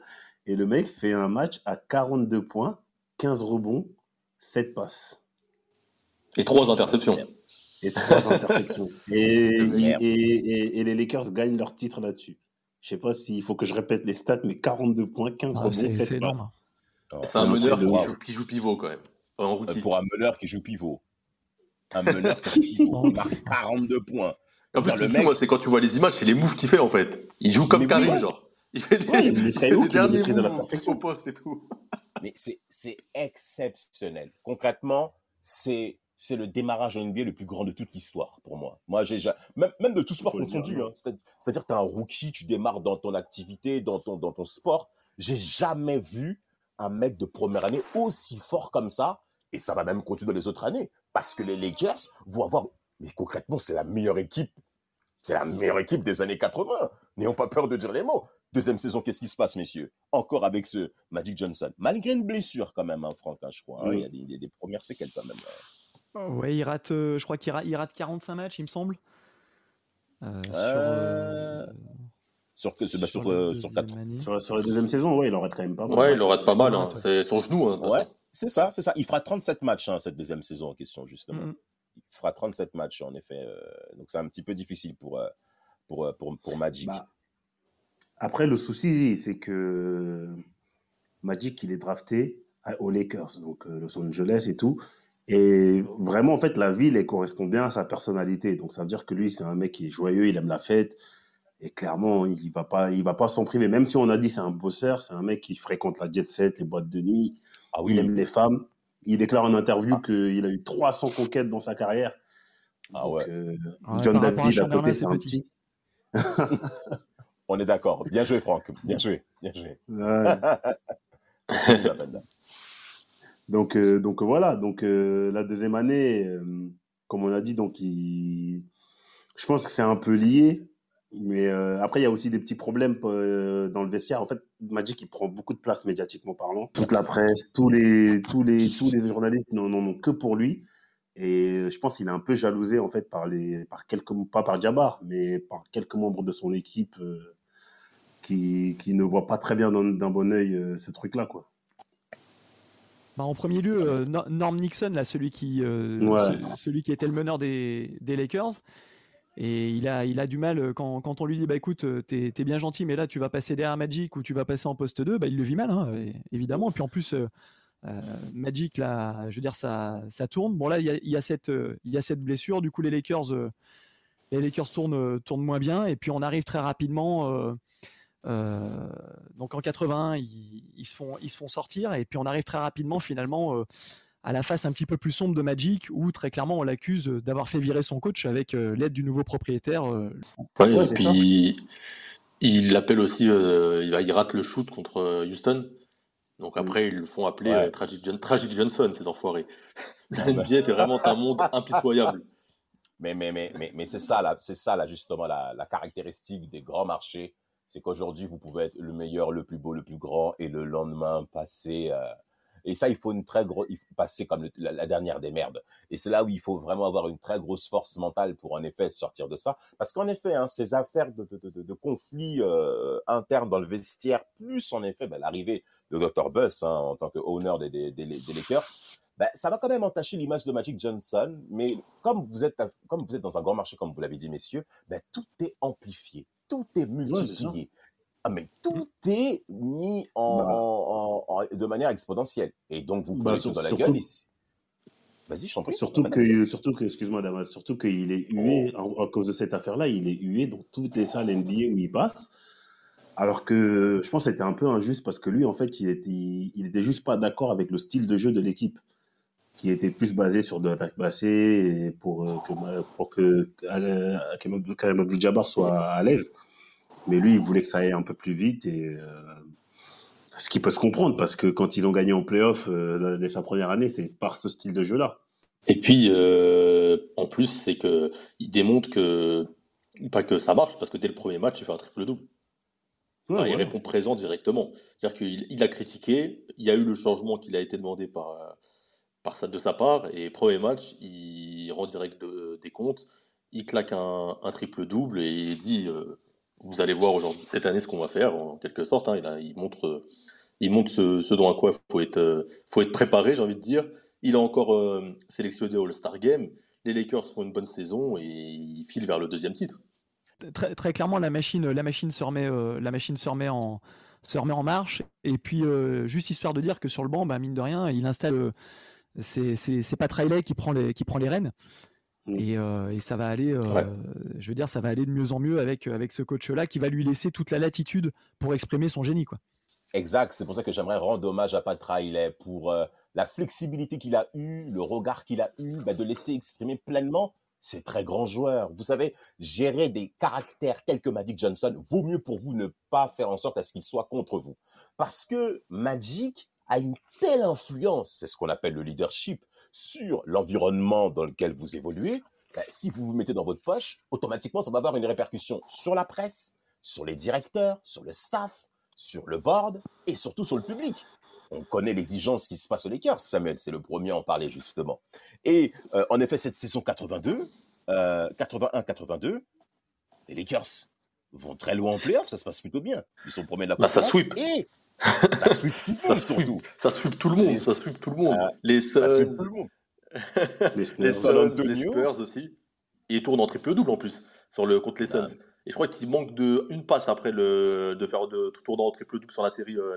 Et le mec fait un match à 42 points, 15 rebonds, 7 passes Et trois interceptions. et 3 interceptions. Et, De merde. et, et- et les Lakers gagnent leur titre là-dessus. Je sais pas s'il faut que je répète les stats, mais 42 points, 15 Ah, rebonds, c'est 7 c'est énorme. passes. Non, C'est un meneur qui joue, qui joue pivot quand même. En Euh. Pour un meneur qui joue pivot. Un meneur qui joue pivot. Marque 42 points. En C'est-à-dire, le mec- moi, c'est quand tu vois les images, c'est les moves qu'il fait en fait. Il joue comme oui, Karim, ouais. genre. Il fait des, Ouais, il des il fait skyhooks des derniers maîtrise à la perfection. poste et tout. Mais c'est exceptionnel. Concrètement, c'est c'est le démarrage en NBA le plus grand de toute l'histoire pour moi. Moi, j'ai ja- même, même de tout sport confondu. hein. C'est- C'est-à-dire, tu es un rookie, tu démarres dans ton activité, dans ton, dans ton sport. J'ai jamais vu un mec de première année aussi fort comme ça. Et ça va même continuer dans les autres années. Parce que les Lakers vont avoir. Mais concrètement, c'est la meilleure équipe. C'est la meilleure équipe des années 80. N'ayons pas peur de dire les mots. Deuxième saison, qu'est-ce qui se passe, messieurs? Encore avec ce Magic Johnson. Malgré une blessure, quand même, hein, Franck, hein, je crois. hein. Mm. Il, y a des, il y a des premières séquelles, quand même. Ouais, il rate, euh, je crois qu'il rate, il rate 45 matchs, il me semble. Euh, sur, Euh, euh, Sur, que, bah, sur, la sur deuxième quatre. année. Sur, sur la deuxième saison, ouais, il en rate quand même pas mal. Ouais, il le rate pas mal. Hein. Ouais. C'est son genou. Hein, Ouais, c'est ça, c'est ça. Il fera 37 matchs, hein, cette deuxième saison en question, justement. Mhm. Il fera 37 matchs, en effet. euh, donc, c'est un petit peu difficile pour, euh, pour, euh, pour, pour Magic. Bah, après, le souci, c'est que Magic, il est drafté aux Lakers, donc Los Angeles et tout. Et vraiment, en fait, la ville, elle correspond bien à sa personnalité. Donc, ça veut dire que lui, c'est un mec qui est joyeux, il aime la fête. Et clairement, il va pas, il va pas s'en priver. Même si on a dit c'est un bosseur, c'est un mec qui fréquente la jet set, les boîtes de nuit. ah Il aime les femmes. Il déclare en interview Ah. qu'il a eu 300 conquêtes dans sa carrière. Ah Donc, euh, Ouais, John à David à côté, c'est un petit. petit. On est d'accord. Bien joué, Franck. Bien joué. Bien joué. Ouais. Donc, euh, donc voilà, donc euh, la deuxième année, euh, comme on a dit, donc il... je pense que c'est un peu lié, mais euh, après il y a aussi des petits problèmes euh, dans le vestiaire. En fait, Magic il prend beaucoup de place médiatiquement parlant. Toute la presse, tous les tous les tous les journalistes n'en ont que pour lui, et je pense qu'il est un peu jalousé en fait par les par quelques pas par Jabbar, mais par quelques membres de son équipe euh, qui qui ne voient pas très bien d'un bon œil euh, ce truc-là quoi. Bah, en premier lieu, euh, Nor- Norm Nixon, là, celui, qui, euh, Ouais. celui qui était le meneur des, des Lakers. Et il a, il a du mal euh, quand, quand on lui dit bah écoute, euh, t'es es bien gentil, mais là tu vas passer derrière Magic ou tu vas passer en poste 2, bah, il le vit mal, hein, évidemment. Et puis en plus, euh, Magic, là, je veux dire, ça, ça tourne. Bon, là, il y a, cette, y a cette blessure. Du coup, les Lakers, les Lakers tournent, tournent moins bien. Et puis on arrive très rapidement. donc en 81, ils, ils se font, ils se font sortir. Et puis on arrive très rapidement, finalement. Euh, à la face un petit peu plus sombre de Magic, où très clairement on l'accuse d'avoir fait virer son coach avec euh, l'aide du nouveau propriétaire. euh, Ouais, Ouais, et c'est puis il l'appelle aussi, euh, il, va- il rate le shoot contre euh, Houston. Donc après, ils le font appeler Ouais. euh, Tragic, John- Tragic Johnson, ces enfoirés. La bah. NBA était vraiment un monde impitoyable. Mais, mais, mais, mais, mais c'est ça, là, c'est ça, là, justement, la, la caractéristique des grands marchés. C'est qu'aujourd'hui, vous pouvez être le meilleur, le plus beau, le plus grand, et le lendemain, passer. euh, et ça, il faut une très grosse. Il faut passer comme le- la, la dernière des merdes. Et c'est là où il faut vraiment avoir une très grosse force mentale pour, en effet, sortir de ça. Parce qu'en effet, hein, ces affaires de, de, de, de- de conflits euh, internes dans le vestiaire, plus, en effet, ben, l'arrivée de Dr. Buss hein, en tant que owner des, des, des, des Lakers, ben, ça va quand même entacher l'image de Magic Johnson, mais comme vous êtes, comme vous êtes dans un grand marché, comme vous l'avez dit, messieurs, ben, tout est amplifié, tout est multiplié. Ah, mais tout est mis en, Bah. en- de manière exponentielle. Et donc, vous Bah, prenez sur- tout dans la surtout- gueule. Vas-y, je t'en prie. Surtout que, surtout que, excuse-moi Damas, surtout qu'il est hué, Oh. en- à cause de cette affaire-là, il est hué dans toutes les salles NBA où il passe. Alors que je pense que c'était un peu injuste parce que lui, en fait, il était, il était juste pas d'accord avec le style de jeu de l'équipe, qui était plus basé sur de l'attaque passée pour euh, que, pour que euh, Karim Abdul-Jabbar soit à l'aise. Mais lui, il voulait que ça aille un peu plus vite et euh, ce qui peut se comprendre parce que quand ils ont gagné en playoff euh, dès sa première année, c'est par ce style de jeu-là. Et puis, euh, en plus, c'est que il démontre que pas que ça marche, parce que dès le premier match, il fait un triple double. il répond présent directement. C'est-à-dire qu'il il a critiqué, il y a eu le changement qui a été demandé par, par de sa part, et premier match, il rend direct des comptes, il claque un, triple-double et il dit euh, Vous allez voir aujourd'hui, cette année, ce qu'on va faire, en quelque sorte. Hein. il, montre, il montre ce, dont à quoi il faut être, faut être préparé, j'ai envie de dire. Il a encore euh, sélectionné All-Star Game. Les Lakers font une bonne saison et ils filent vers le deuxième titre. Très, clairement, la machine, la machine se remet, euh, la machine se remet en, se remet en marche. Et puis, juste histoire de dire que sur le banc, bah, mine de rien, il installe c'est pas Trailer qui prend les qui prend les rênes. Mm. Euh, et, ça va aller, euh, je veux dire, ça va aller de mieux en mieux avec, avec ce coach-là qui va lui laisser toute la latitude pour exprimer son génie. Quoi. Exact, c'est pour ça que j'aimerais rendre hommage à Pat Riley pour euh, la flexibilité qu'il a eue, le regard qu'il a eu, bah, de laisser exprimer pleinement ces très grands joueurs. Vous savez, gérer des caractères tels que Magic Johnson, vaut mieux pour vous ne pas faire en sorte à ce qu'il soit contre vous. Parce que Magic, a une telle influence, c'est ce qu'on appelle le leadership, sur l'environnement dans lequel vous évoluez, ben, si vous vous mettez dans votre poche, automatiquement, ça va avoir une répercussion sur la presse, sur les directeurs, sur le staff, sur le board et surtout sur le public. On connaît l'exigence qui se passe aux Lakers, Samuel, c'est le premier à en parler justement. Et euh, en effet, cette saison 82, 81-82, euh, les Lakers vont très loin en playoff, ça se passe plutôt bien. Ils sont premiers de la bah, ça sweep. Et ça sweep tout le monde, surtout. Ça sweep tout le monde, les... ça sweep tout le monde. Ah, les Suns, tout le monde. les, Spurs aussi. Et ils tournent en triple-double en plus, sur le, contre les Suns. Et je crois qu'il manque de, une passe après le, de faire de, tout tournant en triple-double sur la série, euh,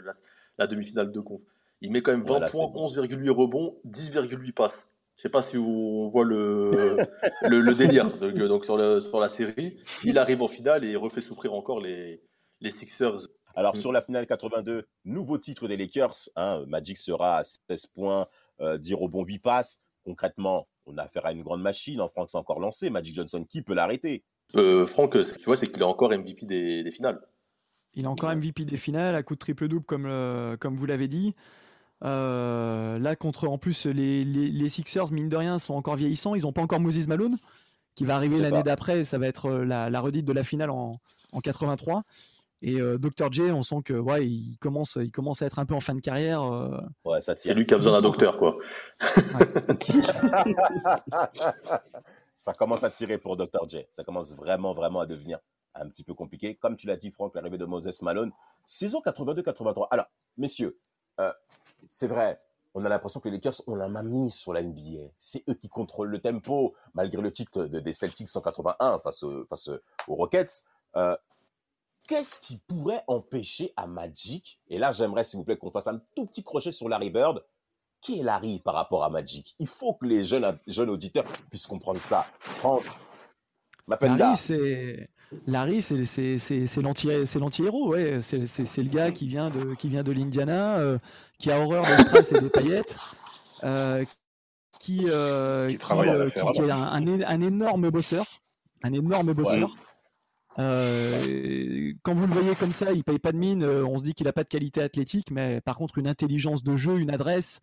la, demi-finale de conf. Il met quand même 20 points, 11,8 rebonds, 10,8 passes. Je sais pas si on voit le, le, le, délire donc, donc sur, le, sur, la série. Il arrive en finale et refait souffrir encore les, les Sixers alors, mm. sur la finale 82, nouveau titre des Lakers. Hein, Magic sera à 16 points, euh, 10 rebonds, 8 passes. Concrètement, on a affaire à une grande machine. En France, c'est encore lancé. Magic Johnson, qui peut l'arrêter? Euh, Franck, tu vois, c'est qu'il est encore MVP des, finales. Il est encore MVP des finales à coup de triple-double, comme, comme vous l'avez dit. Euh, là, contre en plus les, les, Sixers, mine de rien, sont encore vieillissants. Ils n'ont pas encore Moses Malone, qui va arriver l'année d'après. Ça va être euh, la, la, redite de la finale en, en 83. Et euh, Dr. J, on sent que ouais, il commence, il commence à être un peu en fin de carrière. Euh. Ouais, ça C'est lui qui a besoin d'un docteur, quoi. ça commence à tirer pour Dr. J. Ça commence vraiment, vraiment à devenir un petit peu compliqué. Comme tu l'as dit, Franck, l'arrivée de Moses Malone, saison 82-83. Alors, messieurs, euh, c'est vrai, on a l'impression que les Lakers ont la main mise sur la NBA. C'est eux qui contrôlent le tempo, malgré le titre des Celtics 181 face, face aux Rockets qu'est-ce qui pourrait empêcher à Magic, et là j'aimerais s'il vous plaît qu'on fasse un tout petit crochet sur Larry Bird, qui est Larry par rapport à Magic? Il faut que les jeunes, jeunes auditeurs puissent comprendre ça. Franck, Larry, c'est Larry, c'est l'anti-héros, ouais. C'est le gars qui vient de qui vient de l'Indiana, euh, qui a horreur des strass et des paillettes, euh, qui, euh, qui, est un, énorme bosseur, un énorme bosseur. Euh, quand vous le voyez comme ça, il paye pas de mine. Euh, on se dit qu'il a pas de qualité athlétique, mais par contre une intelligence de jeu, une adresse,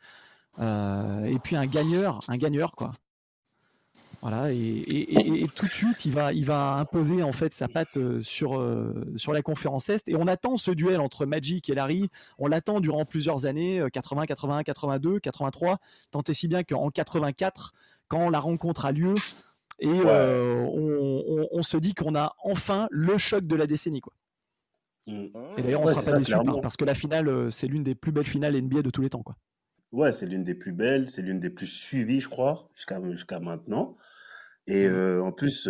euh, et puis un gagneur, un gagneur quoi. Voilà, et, tout de suite, il va, il va imposer en fait sa patte sur, sur la conférence Est. Et on attend ce duel entre Magic et Larry. On l'attend durant plusieurs années, 80, 81, 82, 83. Tant et si bien qu'en 84, quand la rencontre a lieu, et euh, on, se dit qu'on a enfin le choc de la décennie. Quoi. Mmh. Et d'ailleurs, on ne sera pas déçu parce que la finale, euh, c'est l'une des plus belles finales NBA de tous les temps. Quoi. Ouais, c'est l'une des plus belles, c'est l'une des plus suivies, je crois, jusqu'à maintenant. Et mmh. euh, en plus,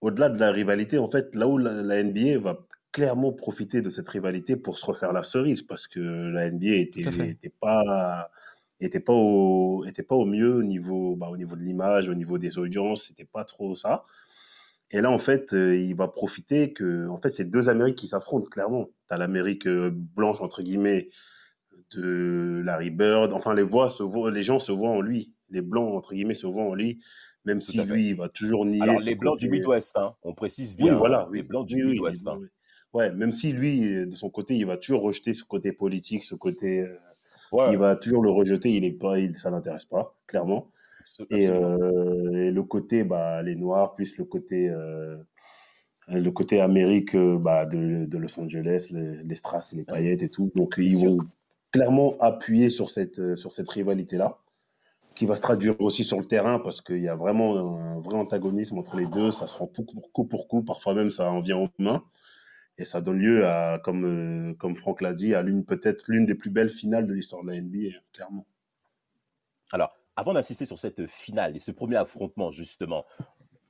au-delà de la rivalité, en fait, là où la, NBA va clairement profiter de cette rivalité pour se refaire la cerise, parce que la NBA était, était pas était pas au était pas au mieux au niveau bah, au niveau de l'image, au niveau des audiences, c'était pas trop ça. Et là en fait, euh, il va profiter que en fait, c'est deux Amériques qui s'affrontent clairement. Tu as l'Amérique euh, blanche entre guillemets de Larry Bird, enfin les voix se voient, les gens se voient en lui, les blancs entre guillemets se voient en lui, même si lui il va toujours nier. Alors les blancs du Midwest, hein, on précise bien. Oui, voilà, les blancs du Midwest. Hein. Ouais, même si lui de son côté il va toujours rejeter ce côté politique, ce côté euh, il va toujours le rejeter, il est pas, il, ça l'intéresse pas, clairement. Et, euh, et, le côté, bah, les noirs, plus le côté, euh, le côté Amérique bah, de, de, Los Angeles, les, les strass et les paillettes et tout. Donc, ils vont clairement appuyer sur cette, sur cette rivalité-là qui va se traduire aussi sur le terrain parce qu'il y a vraiment un vrai antagonisme entre les deux. Ça se rend coup pour coup, parfois même ça en vient aux mains. Et ça donne lieu à, comme, euh, comme Franck l'a dit, à l'une, peut-être l'une des plus belles finales de l'histoire de la NBA, clairement. Alors, avant d'insister sur cette finale et ce premier affrontement, justement,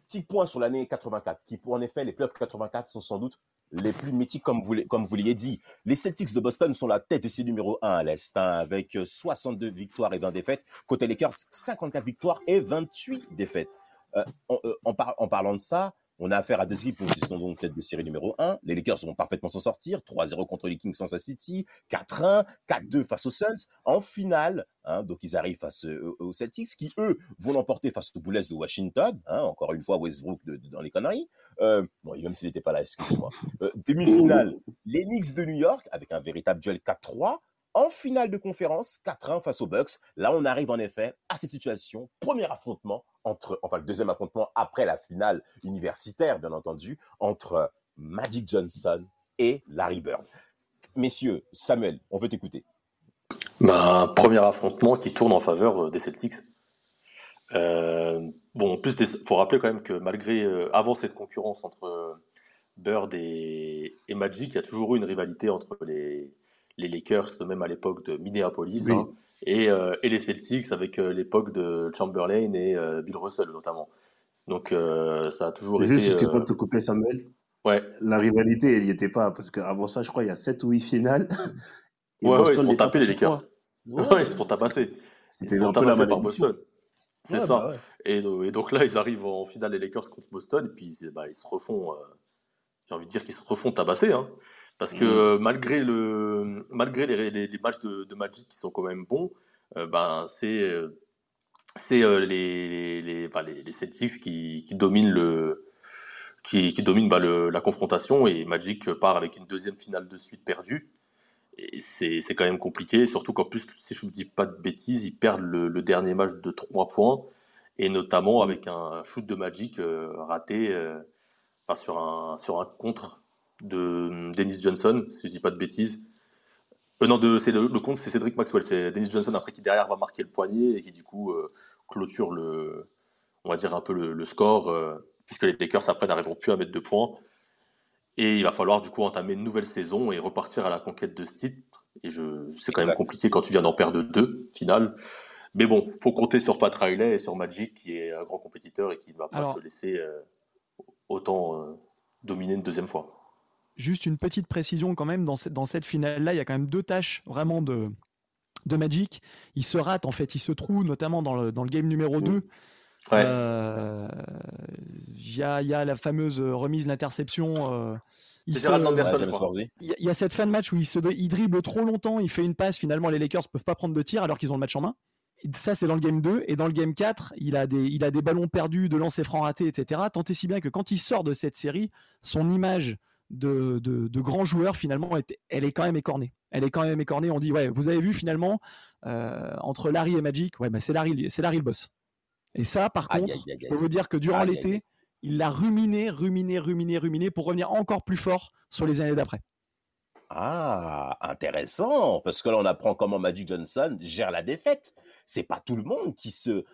petit point sur l'année 84, qui, pour en effet, les playoffs 84 sont sans doute les plus mythiques, comme vous, comme vous l'ayez dit. Les Celtics de Boston sont la tête de ces numéro 1 à l'Est, hein, avec 62 victoires et 20 défaites. Côté Lakers, 54 victoires et 28 défaites. Euh, euh, en, parlant de ça, on a affaire à deux équipes qui sont donc tête de série numéro 1. Les Lakers vont parfaitement s'en sortir. 3-0 contre les Kings Kansas City, 4-1, 4-2 face aux Suns. En finale, hein, donc ils arrivent face euh, aux Celtics qui, eux, vont l'emporter face aux Bullets de Washington. Hein, encore une fois, Westbrook dans les conneries. Euh, bon, même s'il n'était pas là, excusez-moi. Euh, demi-finale, les Knicks de New York avec un véritable duel 4-3 en finale de conférence, 4-1 face aux Bucks. Là, on arrive en effet à cette situation. Premier affrontement entre, enfin le deuxième affrontement après la finale universitaire, bien entendu, entre Magic Johnson et Larry Bird. Messieurs, Samuel, on veut t'écouter. Ben, premier affrontement qui tourne en faveur euh, des Celtics. Euh, bon, en plus, il faut rappeler quand même que malgré, euh, avant cette concurrence entre Bird et, Magic, il y a toujours eu une rivalité entre les, les Lakers, même à l'époque de Minneapolis, hein, et, euh, et, les Celtics avec euh, l'époque de Chamberlain et euh, Bill Russell notamment. Donc ça a toujours été. Juste que te couper, Samuel. Ouais. La rivalité, elle n'y était pas, parce qu'avant ça, je crois, il y a 7 ou 8 finales. Et ouais, Boston ouais, ils se font taper les Lakers. Ouais, ils se font tabasser. C'était un peu la malédiction. C'est ça. Bah et, et, donc là, ils arrivent en finale les Lakers contre Boston, et puis bah, ils se refont, j'ai envie de dire qu'ils se refont tabasser. Hein. Parce que mmh. malgré, le, malgré les, les, matchs de, de, Magic qui sont quand même bons, euh, ben, c'est euh, euh, les, les, les, les, Celtics qui, qui dominent, le, qui, qui dominent bah, le, la confrontation et Magic part avec une deuxième finale de suite perdue. Et c'est quand même compliqué, surtout qu'en plus, si je ne vous dis pas de bêtises, ils perdent le, le, dernier match de 3 points, et notamment avec un shoot de Magic raté enfin, sur, un, sur un contre de Dennis Johnson, si je dis pas de bêtises. Euh, non, de, c'est le, compte, c'est Cédric Maxwell. C'est Dennis Johnson après qui derrière va marquer le poignet et qui du coup euh, clôture le, on va dire un peu le, score, euh, puisque les Lakers après n'arriveront plus à mettre de points. Et il va falloir du coup entamer une nouvelle saison et repartir à la conquête de ce titre. Et je, c'est quand même compliqué quand tu viens d'en perdre deux finales. Mais bon, faut compter sur Pat Riley et sur Magic qui est un grand compétiteur et qui ne va pas se laisser autant dominer une deuxième fois. Juste une petite précision quand même, dans, cette, dans cette finale-là, il y a quand même deux tâches vraiment de, de Magic. Il se rate, en fait, il se trouve, notamment dans le, dans le game numéro 2. Euh, il y, a, y, a, la fameuse remise, l'interception. Euh, il, il, y a cette fin de match où il, se, il dribble trop longtemps, il fait une passe, finalement les Lakers peuvent pas prendre de tir alors qu'ils ont le match en main. Ça, c'est dans le game 2. Et dans le game 4, il a des, il a des ballons perdus, de lancers francs ratés, etc. Tant et si bien que quand il sort de cette série, son image de, de, grands joueurs, finalement, elle est quand même écornée. Elle est quand même écornée. On dit, ouais, vous avez vu finalement, euh, entre Larry et Magic, ouais, bah, c'est Larry, c'est Larry le boss. Et ça, par contre, je peux vous dire que durant l'été, il l'a ruminé, ruminé, ruminé, ruminé pour revenir encore plus fort sur les années d'après. Ah, intéressant, parce que là on apprend comment Magic Johnson gère la défaite. C'est pas tout le monde qui se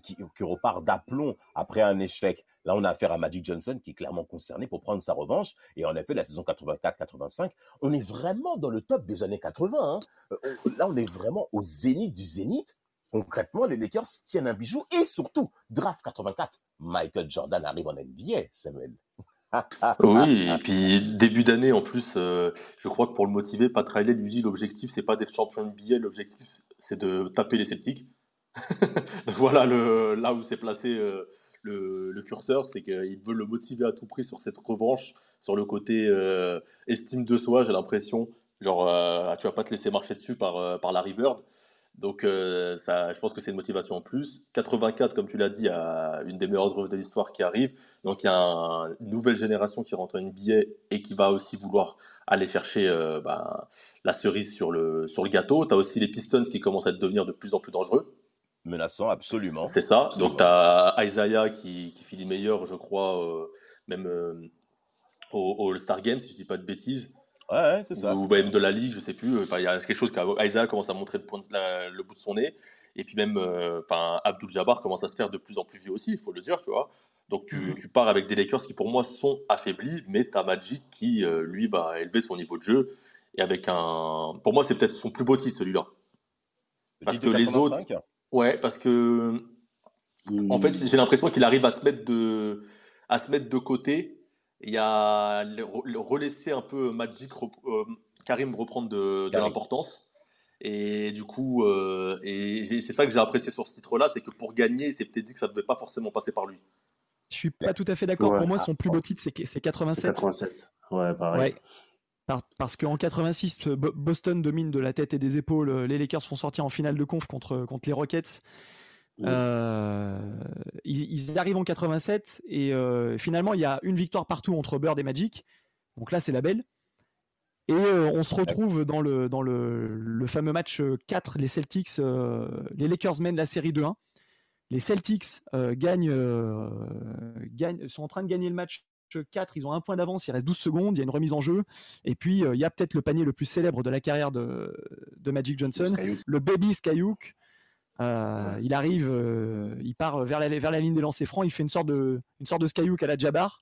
qui, qui repart d'aplomb après un échec. Là, on a affaire à Magic Johnson qui est clairement concerné pour prendre sa revanche. Et en effet, la saison 84-85, on est vraiment dans le top des années 80. Hein. Euh, là, on est vraiment au zénith du zénith. Concrètement, les Lakers tiennent un bijou et surtout, draft 84, Michael Jordan arrive en NBA, Samuel. Oui, et puis début d'année en plus, euh, je crois que pour le motiver, Pat Riley lui dit l'objectif c'est pas d'être champion NBA, l'objectif c'est de taper les Celtics. voilà le, là où s'est placé euh, le, curseur, c'est qu'il veut le motiver à tout prix sur cette revanche, sur le côté euh, estime de soi, j'ai l'impression. Genre, tu vas pas te laisser marcher dessus par, par Larry Bird. Donc, ça, je pense que c'est une motivation en plus. 84, comme tu l'as dit, a une des meilleures œuvres de l'histoire qui arrive. Donc, il y a une nouvelle génération qui rentre en NBA et qui va aussi vouloir aller chercher bah, la cerise sur le, sur le gâteau. Tu as aussi les Pistons qui commencent à devenir de plus en plus dangereux menaçant, absolument. C'est ça. Donc, tu as Isaiah qui, qui finit meilleur, je crois, euh, même, euh, au, All-Star Games, si je dis pas de bêtises. Ouais, c'est ça. Ou même de la Ligue, je sais plus. il y a quelque chose qu'Aïsa commence à montrer le, le, bout de son nez. Et puis même, enfin, Abdul Jabbar commence à se faire de plus en plus vieux aussi, il faut le dire, tu vois. Donc tu, tu, pars avec des Lakers qui pour moi sont affaiblis, mais tu as Magic qui, lui, va élever son niveau de jeu. Et avec un. Pour moi, c'est peut-être son plus beau titre, celui-là. Parce que les autres. Ouais, parce que. En fait, j'ai l'impression qu'il arrive à se mettre de, à se mettre de côté. Il y a relaisser un peu Magic, euh, Karim reprendre de, l'importance. Et du coup, euh, et c'est ça que j'ai apprécié sur ce titre-là, c'est que pour gagner, c'est peut-être dit que ça ne devait pas forcément passer par lui. Je suis pas tout à fait d'accord. Pour moi, son plus beau titre, c'est 87. 87. Ouais, pareil. parce qu'en 86, Boston domine de la tête et des épaules. Les Lakers font sortir en finale de conf contre, contre les Rockets. Euh, ils, arrivent en 87 et euh, finalement il y a une victoire partout entre Bird et Magic. Donc là c'est la belle. Et euh, on se retrouve dans le, dans le, fameux match 4, les Celtics, les Lakers mènent la série 2-1. Les Celtics gagnent, gagnent, sont en train de gagner le match 4, ils ont un point d'avance, il reste 12 secondes, il y a une remise en jeu. Et puis il y a peut-être le panier le plus célèbre de la carrière de, de Magic Johnson, le Baby Skyhook euh, il arrive, euh, il part vers la, vers la ligne des lancers francs, il fait une sorte de, une sorte de skyhook à la Jabbar.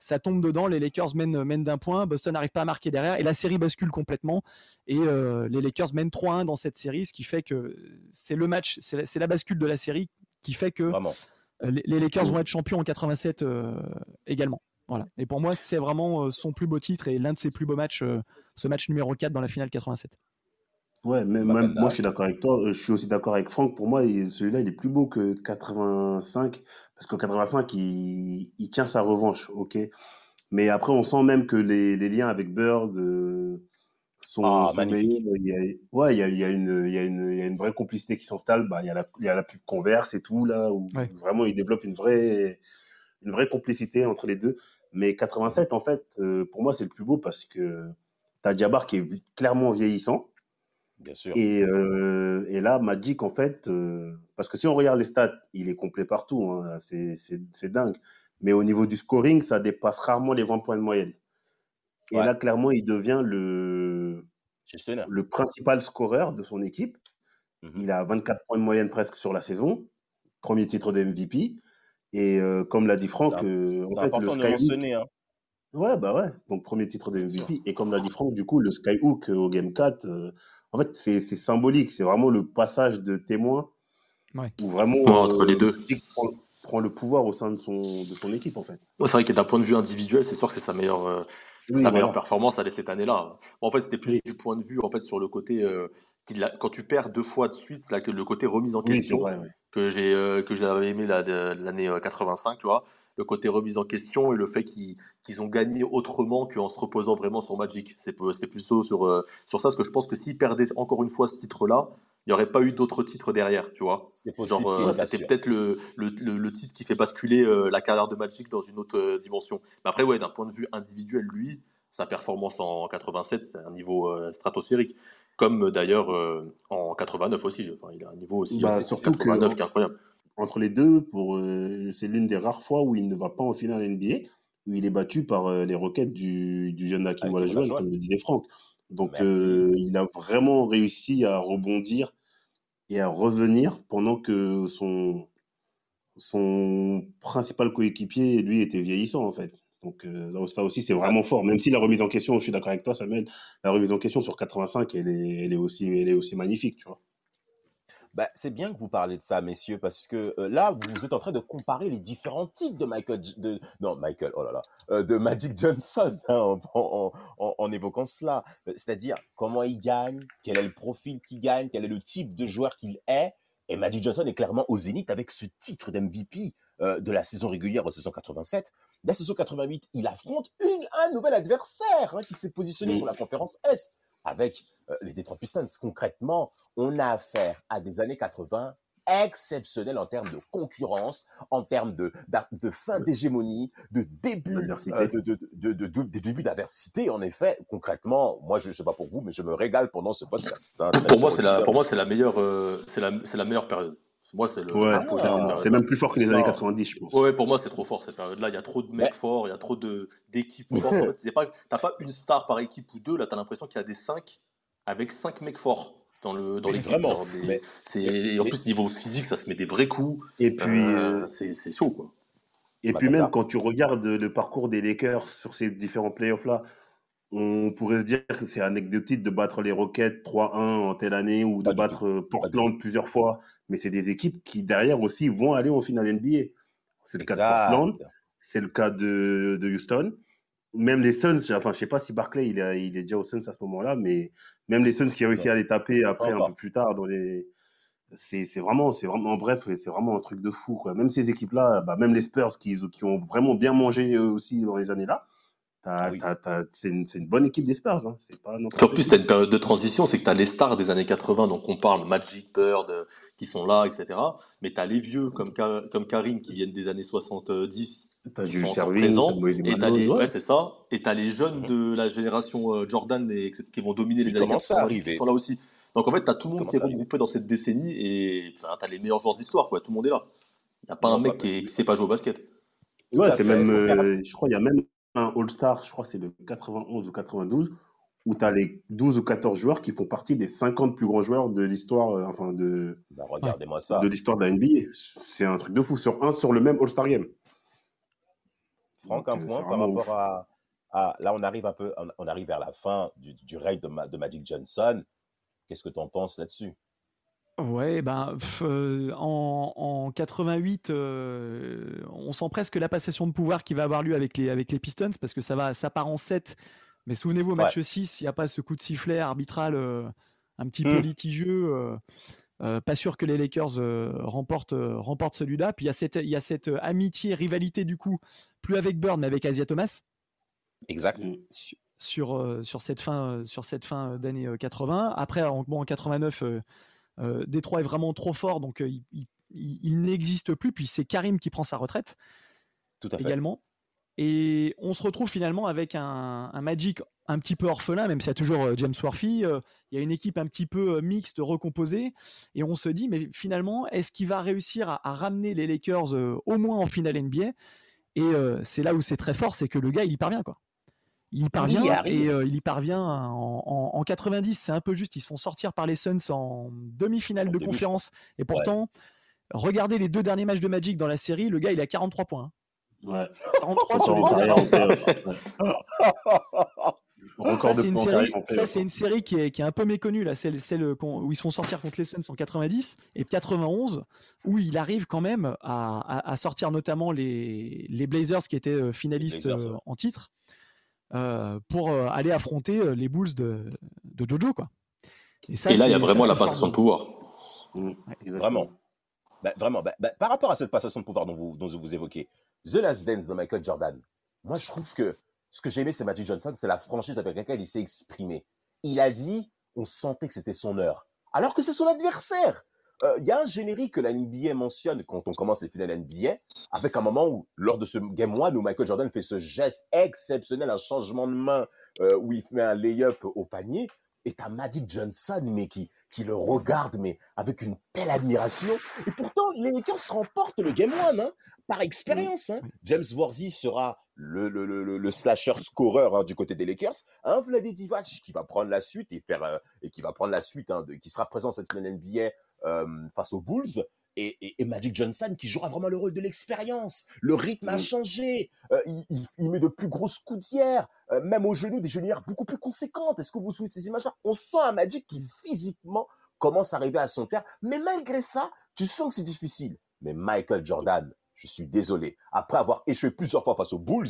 Ça tombe dedans, les Lakers mènent, mènent d'un point, Boston n'arrive pas à marquer derrière et la série bascule complètement. Et euh, les Lakers mènent 3-1 dans cette série, ce qui fait que c'est le match, c'est la, bascule de la série qui fait que les, Lakers vont être champions en 87 également. Voilà. Et pour moi, c'est vraiment son plus beau titre et l'un de ses plus beaux matchs, ce match numéro 4 dans la finale 87. Ouais, même, moi je suis d'accord avec toi. Euh, je suis aussi d'accord avec Franck. Pour moi, celui-là, il est plus beau que 85. Parce que 85, il, il tient sa revanche. Ok? Mais après, on sent même que les, les liens avec Bird euh, sont, ah, meilleurs. Il y a, ouais, il y a, il y a une, il y a une, il y a une vraie complicité qui s'installe. Bah, il y a la, il y a la pub Converse et tout, là, où vraiment il développe une vraie, une vraie complicité entre les deux. Mais 87, en fait, euh, pour moi, c'est le plus beau parce que tu as Jabbar qui est clairement vieillissant. Bien sûr. Et, euh, et là, Magic, en fait, euh, parce que si on regarde les stats, il est complet partout, hein, c'est dingue. Mais au niveau du scoring, ça dépasse rarement les 20 points de moyenne. Et là, clairement, il devient le, le principal scoreur de son équipe. Mmh il a 24 points de moyenne presque sur la saison. Premier titre de MVP. Et euh, comme l'a dit Franck, en fait, le Skyhook. Ouais, bah ouais. Donc, premier titre de MVP. Et comme l'a dit Franck, du coup, le Skyhook au Game 4, en fait, c'est symbolique. C'est vraiment le passage de témoin ouais. où vraiment entre les deux. Prend, le pouvoir au sein de son, de son équipe, en fait. c'est vrai que d'un point de vue individuel, c'est sûr que c'est sa meilleure, euh, sa meilleure performance elle, cette année-là. En fait, c'était plus du point de vue en fait, sur le côté. Euh, quand tu perds deux fois de suite, c'est là que le côté remise en question vrai, que j'ai euh, que j'avais aimé l'année 85, tu vois le côté remise en question et le fait qu'ils ont gagné autrement qu'en se reposant vraiment sur Magic. C'était plutôt sur, euh, sur ça, parce que je pense que s'ils perdaient encore une fois ce titre-là, il n'y aurait pas eu d'autres titres derrière, tu vois. Euh, c'était peut-être le, le, le, titre qui fait basculer euh, la carrière de Magic dans une autre dimension. Mais après, ouais, d'un point de vue individuel, lui, sa performance en 87, c'est un niveau stratosphérique. Comme d'ailleurs en 89 aussi. Enfin, il a un niveau aussi bah, surtout 89 qui est incroyable entre les deux, pour, euh, c'est l'une des rares fois où il ne va pas en finale NBA, où il est battu par euh, les requêtes du, du jeune Hakim Olajuwon, comme le disait Franck. Donc, euh, il a vraiment réussi à rebondir et à revenir pendant que son, son principal coéquipier, lui, était vieillissant, en fait. Donc, ça aussi, c'est vraiment fort. Même si la remise en question, je suis d'accord avec toi, Samuel, la remise en question sur 85, elle est, elle est, aussi, elle est aussi magnifique, tu vois. Bah, c'est bien que vous parlez de ça, messieurs, parce que euh, là, vous êtes en train de comparer les différents titres de Michael, de, non, Michael, oh là là, euh, de Magic Johnson hein, en, évoquant cela. Euh, c'est-à-dire comment il gagne, quel est le profil qu'il gagne, quel est le type de joueur qu'il est. Et Magic Johnson est clairement au zénith avec ce titre d'MVP de la saison régulière de saison 87. La saison 88, il affronte une, un nouvel adversaire hein, qui s'est positionné sur la conférence Est avec euh, les Detroit Pistons. Concrètement, on a affaire à des années 80 exceptionnelles en termes de concurrence, en termes de, de, fin d'hégémonie, de début euh, de, de, de, début d'adversité. En effet, concrètement, moi, je ne sais pas pour vous, mais je me régale pendant ce podcast. Hein. pour, moi, c'est la, pour moi, c'est la meilleure, euh, c'est la, c'est la meilleure période. Moi, c'est le. Ouais, clairement. C'est même plus fort que les années 90, je pense. Ouais, pour moi, c'est trop fort cette période-là. Il y a trop de mecs forts, il y a trop de- d'équipes fortes. En fait, pas, t'as pas une star par équipe ou deux. Là, t'as l'impression qu'il y a des cinq avec cinq mecs forts dans le dans l'équipe. vraiment, des- mais- et en mais- plus niveau physique, ça se met des vrais coups. Et puis, Euh, euh, c'est c'est chaud quoi. et Bah, puis même quand tu regardes le parcours des Lakers sur ces différents playoffs-là, on pourrait se dire que c'est anecdotique de battre les Rockets 3-1 en telle année ou de battre euh, Portland plusieurs fois, mais c'est des équipes qui derrière aussi vont aller en finale NBA. C'est le cas de. Portland, c'est le cas de, de Houston. Même les Suns, enfin, je sais pas si Barclay il, est- il est déjà aux Suns à ce moment-là, mais même les Suns qui ont réussi à les taper après un peu plus tard dans les. C'est vraiment, c'est vraiment, en bref, c'est vraiment un truc de fou, quoi. Même ces équipes-là, bah, même les Spurs qui, qui ont vraiment bien mangé eux aussi dans les années-là, Oui. t'as- c'est une, bonne équipe des Spurs, hein. Pas en n'importe plus, qui. tu as une période de transition, c'est que tu as les stars des années 80, donc on parle Magic, Bird, euh, qui sont là, etc. Mais tu as les vieux comme, Ka- comme Karim qui viennent des années 70, T'as qui Jules. Moïse Et tu as les, ouais. ouais, c'est ça. Et tu as les jeunes de la génération euh, Jordan et, etc., qui vont dominer Qui les années commencent à 80 qui arriver. sont là aussi. Donc en fait, tu as tout le monde qui est regroupé dans cette décennie et tu as les meilleurs joueurs quoi. Tout le monde est là. Il n'y a pas un mec bah, qui, est- qui sait pas jouer au basket. Ouais, c'est même, euh, je crois, il y a même un All-Star, je crois que c'est le 91 ou 92, où tu as les 12 ou 14 joueurs qui font partie des 50 plus grands joueurs de l'histoire, euh, enfin, de, Bah, Regardez-moi ça. de l'histoire de la NBA. C'est un truc de fou, sur un, sur le même All-Star Game. Franck, un euh, point par rapport à, à- Là, on arrive un peu, on- on arrive vers la fin du, du règne de, de Magic Johnson. Qu'est-ce que tu en penses là-dessus? Ouais, ben, pff, euh, en, en 88, euh, on sent presque la passation de pouvoir qui va avoir lieu avec les, avec les Pistons, parce que ça, va, ça part en 7. Mais souvenez-vous, au match 6, il n'y a pas ce coup de sifflet arbitral euh, un petit peu Hmm. litigieux. euh, euh, pas sûr que les Lakers euh, remportent, euh, remportent celui-là. Puis il y a cette, il y a cette euh, amitié, rivalité du coup, plus avec Bird, mais avec Asia Thomas Exact. sur, sur, euh, sur cette fin, euh, sur cette fin d'année euh, 80. Après, en, bon, en 89, euh, euh, Détroit est vraiment trop fort, donc euh, il, il- il- il n'existe plus. Puis c'est Karim qui prend sa retraite Tout à fait. également. Et on se retrouve finalement avec un, un Magic un petit peu orphelin, même s'il y a toujours euh, James Worthy. euh, il y a une équipe un petit peu euh, mixte, recomposée. Et on se dit, mais finalement, est-ce qu'il va réussir à, à ramener les Lakers euh, au moins en finale NBA Et euh, c'est là où c'est très fort, c'est que le gars, il y parvient. Quoi. Il y Il parvient y et euh, il y parvient en, en- en 90. C'est un peu juste. Ils se font sortir par les Suns en demi-finale En de demi, conférence. Et pourtant, regardez les deux derniers matchs de Magic dans la série. Le gars, il a 43 points. hein. Ouais. 43 sur Record les. Record ça, c'est une série, ça, une qui est, qui est un peu méconnue, là, celle, celle qu'on- où ils se font sortir contre les Suns en 90 et 91, où il arrive quand même à, à- à sortir notamment les, les Blazers qui étaient euh, finalistes Blazers, euh, ouais. en titre euh, pour euh, aller affronter euh, les Bulls de, de Jojo. Quoi. ça, et là, il y a vraiment ça, la passation de pouvoir. Mm, exactement. Vraiment. Bah, vraiment. Bah, bah, par rapport à cette passation de pouvoir dont vous, dont vous évoquez, The Last Dance de Michael Jordan, moi, je trouve que ce que j'ai aimé, c'est Magic Johnson, c'est la franchise avec laquelle il s'est exprimé. Il a dit, on sentait que c'était son heure, alors que c'est son adversaire. Euh, Il y a un générique que la NBA mentionne quand on commence les finales NBA, avec un moment où, lors de ce Game 1, où Michael Jordan fait ce geste exceptionnel, un changement de main, euh, où il fait un lay-up au panier, et t'as Magic Johnson, mais qui, qui le regarde, mais avec une telle admiration. Et pourtant, les Lakers remportent le Game 1, hein, par expérience. Hein. James Worthy sera le, le, le, le- le slasher scoreur hein, du côté des Lakers. Un Vlade Divac qui va prendre la suite et faire euh, et qui va prendre la suite, hein, de- qui sera présent cette finale NBA euh, face aux Bulls. Et, et- et Magic Johnson qui jouera vraiment le rôle de l'expérience. Le rythme a Mm. changé. Euh, il, il- il met de plus grosses coudières, euh, même aux genoux, des genouillères beaucoup plus conséquentes. Est-ce que vous de ces images-là? On sent un Magic qui physiquement commence à arriver à son terme. Mais malgré ça, tu sens que c'est difficile. Mais Michael Jordan, je suis désolé, après avoir échoué plusieurs fois face aux Bulls,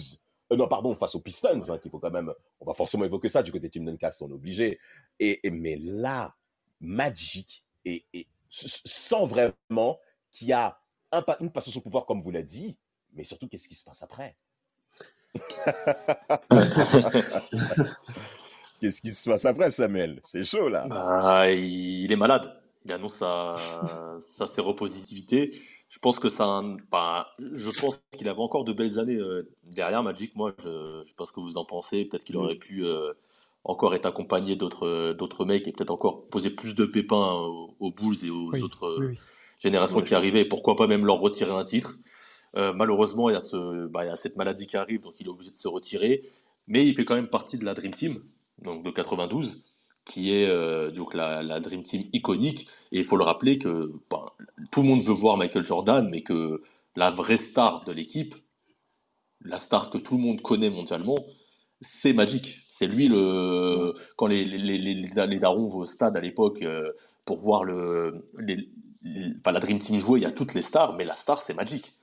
euh, non, pardon, face aux Pistons, hein, qu'il faut quand même, on va forcément évoquer ça du côté de Tim Duncan, on est obligé. Et, et- mais là, Magic, et, et s- s- sans vraiment qu'il y a un, une passation de pouvoir, comme vous l'avez dit, mais surtout, qu'est-ce qui se passe après? Qu'est-ce qui se passe après, Samuel? C'est chaud, là. Bah, il est malade. Il annonce sa, sa séropositivité. Je pense que ça, bah, je pense qu'il avait encore de belles années euh, derrière Magic. Moi, je, je sais pas ce que vous en pensez. Peut-être qu'il aurait pu euh, encore être accompagné d'autres d'autres mecs et peut-être encore poser plus de pépins aux, aux Bulls et aux Oui, autres oui, oui. génération qui arrivait, pourquoi pas même leur retirer un titre. Euh, malheureusement, il y, a ce, bah, il y a cette maladie qui arrive, donc il est obligé de se retirer. Mais il fait quand même partie de la Dream Team, donc de 92, qui est euh, donc la, la, Dream Team iconique. Et il faut le rappeler que bah, tout le monde veut voir Michael Jordan, mais que la vraie star de l'équipe, la star que tout le monde connaît mondialement, c'est Magic. C'est lui le. Quand les, les, les, les, darons vont au stade à l'époque euh, pour voir le, la Dream Team jouer, il y a toutes les stars, mais la star, c'est Magic.